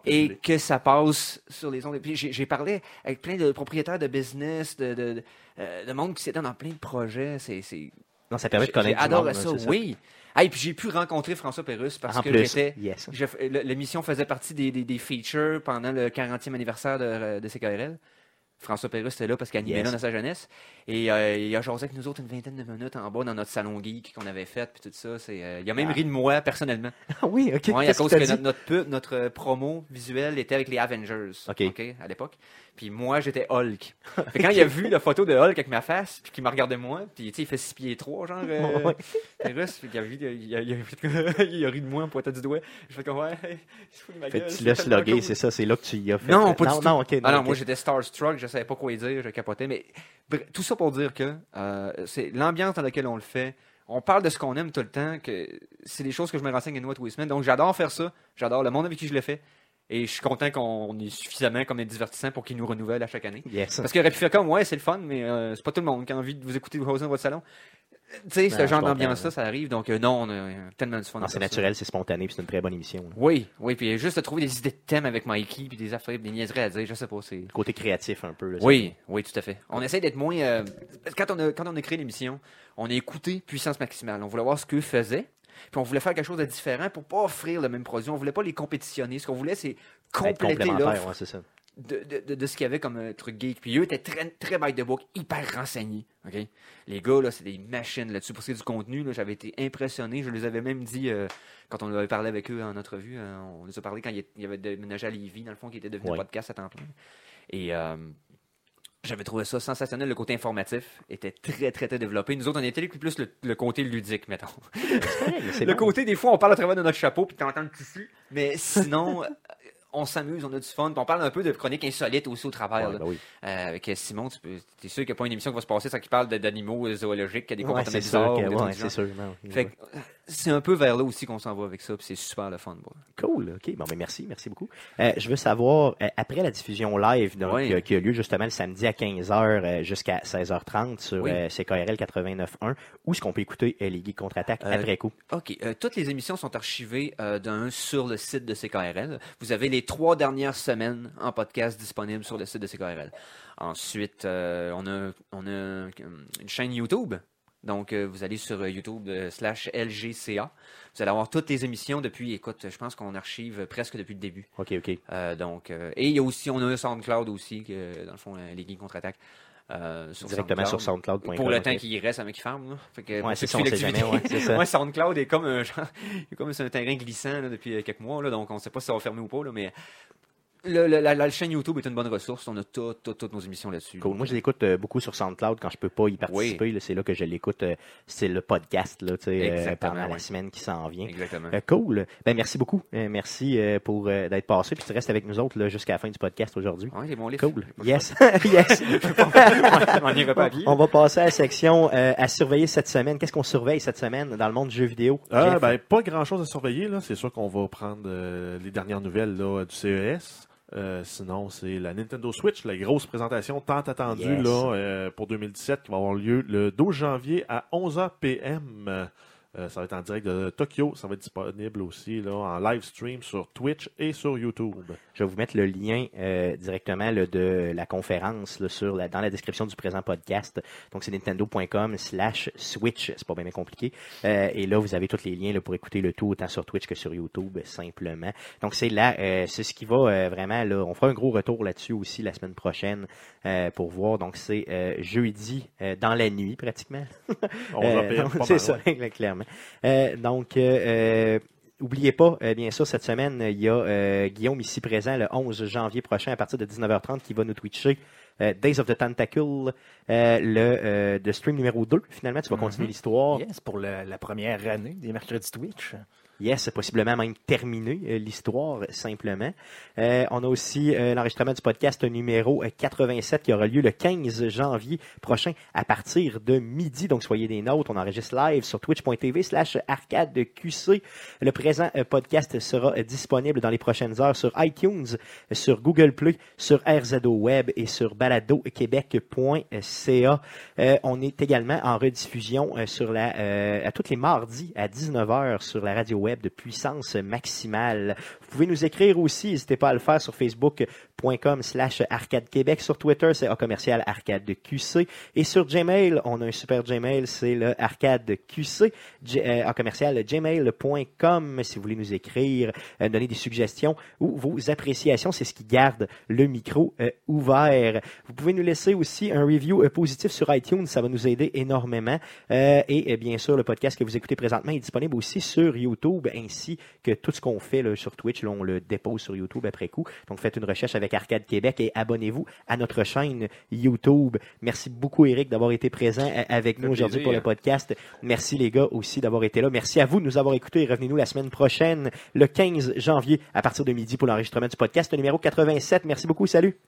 et que ça passe sur les ondes. J'ai parlé avec plein de propriétaires de business, de, de, de, euh, de monde qui s'étend dans plein de projets. C'est Non, ça permet de connaître monde, ça, c'est oui. Et puis j'ai pu rencontrer François Pérusse parce En que j'étais. yes. L'émission faisait partie des, des, des features pendant le 40e anniversaire de, de CKRL. François Pérusse était là parce qu'il animait Yes. là dans sa jeunesse. Et euh, il a jasé avec nous autres une vingtaine de minutes en bas dans notre salon geek qu'on avait fait. Puis tout ça. c'est, euh, il a même Ah. ri de moi personnellement. (laughs) Ah oui, ok. Ouais, à cause que notre, dit? notre pub, notre euh, promo visuel était avec les Avengers. Ok. à l'époque. Puis moi, j'étais Hulk. (laughs) Fait quand il a vu la photo de Hulk avec ma face, puis qu'il m'a regardé moi, puis tu sais, il fait 6 pieds 3, genre. (laughs) Euh. Pérusse, puis il a, vu, il, a, il, a, fait- il a ri de moi en pointant du doigt. Je fais comme, ouais, il se fout de ma Fait gueule. que tu l'as slogué, c'est ça, c'est là que tu y as fait. Non, pas non, du tout. non, ok. Ah non, moi j'étais starstruck, je savais pas quoi y dire, je capotais. Mais tout ça pour dire que euh, c'est l'ambiance dans laquelle on le fait. On parle de ce qu'on aime tout le temps, que c'est des choses que je me renseigne une fois tous les semaines. Donc j'adore faire ça, j'adore le monde avec qui je le fais. Et je suis content qu'on ait suffisamment comme divertissant pour qu'ils nous renouvellent à chaque année. Yes. Parce qu'il aurait pu faire comme, ouais, c'est le fun, mais euh, c'est pas tout le monde qui a envie de vous écouter vous dans votre salon. Tu sais, ce je genre d'ambiance-là, ça arrive. Donc, euh, non, on a euh, tellement de fun. c'est naturel, c'est spontané, puis c'est une très bonne émission. Oui, oui, puis juste de trouver des idées de thèmes avec Mikey, puis des affaires, des niaiseries à dire, je sais pas, c'est... Côté créatif un peu. là, Oui, oui, tout à fait. On essaie d'être moins. euh, quand on a quand on a créé l'émission, on a écouté Puissance Maximale. On voulait voir ce qu'eux faisaient. Puis on voulait faire quelque chose de différent pour pas offrir le même produit. On voulait pas les compétitionner. Ce qu'on voulait, c'est compléter l'offre ouais, c'est ça. De, de, de, ce qu'il y avait comme euh, truc geek. Puis eux étaient très, très by the book, hyper renseignés. Les gars, là, c'est des machines là-dessus. Pour ce qui est du contenu, là, j'avais été impressionné. Je les avais même dit, euh, quand on avait parlé avec eux en entrevue, euh, on les a parlé quand il y- il y avait déménagé à Lévis, dans le fond, qui était devenu Ouais. podcast à temps plein. Et j'avais trouvé ça sensationnel. Le côté informatif était très, très, très développé. Nous autres, on était plus le, le côté ludique, mettons. Le bon. côté, des fois, on parle à travers de notre chapeau, puis t'entends le tissu. Mais sinon, (laughs) on s'amuse, on a du fun. Puis on parle un peu de chroniques insolites aussi au travers. Ouais, ben oui. Euh, avec Simon, tu peux, es sûr qu'il n'y a pas une émission qui va se passer sans qu'il parle d'animaux euh, zoologiques, qui a des Ouais, comportements c'est bizarres. ouais, euh, un peu vers là aussi qu'on s'en va avec ça, puis c'est super le fun. bon. Cool, ok. Bon, ben merci, merci beaucoup. Euh, je veux savoir, euh, après la diffusion live donc, Oui. euh, qui a lieu justement le samedi à 15h jusqu'à 16h30 sur Oui. euh, CKRL 89.1, où est-ce qu'on peut écouter euh, les Geeks Contre-Attaque Euh, après coup? OK. euh, toutes les émissions sont archivées euh, d'un sur le site de CKRL. Vous avez les trois dernières semaines en podcast disponibles sur le site de CKRL. Ensuite, euh, on a, on a euh, une chaîne YouTube. Donc, euh, vous allez sur euh, YouTube euh, slash LGCA. Vous allez avoir toutes les émissions depuis, écoute, je pense qu'on archive presque depuis le début. Ok, ok. Donc, et il y a aussi, on a un SoundCloud aussi, que, dans le fond, les Geeks contre-attaque. Euh, sur Directement sur SoundCloud. SoundCloud.com. Pour le temps qu'il reste ferme. Là. Fait que, pour Ouais, c'est ça, on sait jamais, ouais, l'activité. c'est ça. Ouais, SoundCloud est comme un genre, est comme c'est un terrain glissant là, depuis quelques mois, là, donc on ne sait pas si ça va fermer ou pas, là, mais le- le- la, la chaîne YouTube est une bonne ressource. On a tout- tout- toutes nos émissions là-dessus. Cool. Moi, je l'écoute euh, beaucoup sur SoundCloud quand je peux pas y participer. là, C'est là que je l'écoute. euh, c'est le podcast là, tu sais, euh, pendant la semaine qui s'en vient. Exactement. Euh, cool. Ben, merci beaucoup. Euh, merci euh, pour euh, d'être passé. Puis tu restes avec nous autres jusqu'à la fin du podcast aujourd'hui. Livres. Cool. Yes. (laughs) yes. (laughs) on pas. On va passer à la section euh, à surveiller cette semaine. Qu'est-ce qu'on surveille cette semaine dans le monde du jeu vidéo? Ah, ben, pas grand chose à surveiller. là. C'est sûr qu'on va prendre euh, les dernières nouvelles là, du CES. Euh, sinon, c'est la Nintendo Switch, la grosse présentation tant attendue Yes. là, euh, pour 2017 qui va avoir lieu le 12 janvier à 11h PM. Euh, ça va être en direct de Tokyo. Ça va être disponible aussi là, en live stream sur Twitch et sur YouTube. Je vais vous mettre le lien euh, directement là, de la conférence là, sur la, dans la description du présent podcast. Donc, c'est nintendo.com slash Switch. C'est pas bien compliqué. Euh, et là, vous avez tous les liens là, pour écouter le tout, autant sur Twitch que sur YouTube, simplement. Donc, c'est là, c'est ce qui va vraiment, là, on fera un gros retour là-dessus aussi la semaine prochaine pour voir. Donc, c'est jeudi dans la nuit, pratiquement. 11h PM, donc, pas c'est ça, (laughs) clairement. Euh, donc, euh, euh, Oubliez pas, euh, bien sûr, cette semaine, il y a euh, Guillaume ici présent le 11 janvier prochain à partir de 19h30 qui va nous twitcher euh, Days of the Tentacle, euh, le euh, de stream numéro 2. Finalement, tu vas continuer l'histoire. Yes, pour le- la première année des mercredis Twitch. Yes, possiblement même terminer euh, l'histoire simplement. Euh, on a aussi euh, l'enregistrement du podcast numéro euh, 87 qui aura lieu le 15 janvier prochain à partir de midi. Donc soyez des nôtres. On enregistre live sur twitch.tv slash arcadeqc. Le présent euh, podcast sera euh, disponible dans les prochaines heures sur iTunes, euh, sur Google Play, sur RZO Web et sur baladoquebec.ca. Euh, on est également en rediffusion euh, sur la euh, à tous les mardis à 19h sur la radio web de puissance maximale. Vous pouvez nous écrire aussi, n'hésitez pas à le faire sur facebook.com slash arcade québec. Sur Twitter, c'est A commercial arcade QC. Et sur Gmail, on a un super Gmail, c'est le arcade QC, euh, A commercial gmail.com si vous voulez nous écrire, euh, donner des suggestions ou vos appréciations. C'est ce qui garde le micro euh, ouvert. Vous pouvez nous laisser aussi un review positif sur iTunes, ça va nous aider énormément. Et bien sûr, le podcast que vous écoutez présentement est disponible aussi sur YouTube, ainsi que tout ce qu'on fait là, sur Twitch. Là, on le dépose sur YouTube après coup. Donc faites une recherche avec Arcade Québec et abonnez-vous à notre chaîne YouTube. Merci beaucoup Eric d'avoir été présent avec nous aujourd'hui pour le podcast. Merci les gars aussi d'avoir été là. Merci à vous de nous avoir écoutés. Revenez-nous la semaine prochaine, le 15 janvier, à partir de midi pour l'enregistrement du podcast numéro 87. Merci beaucoup. Salut.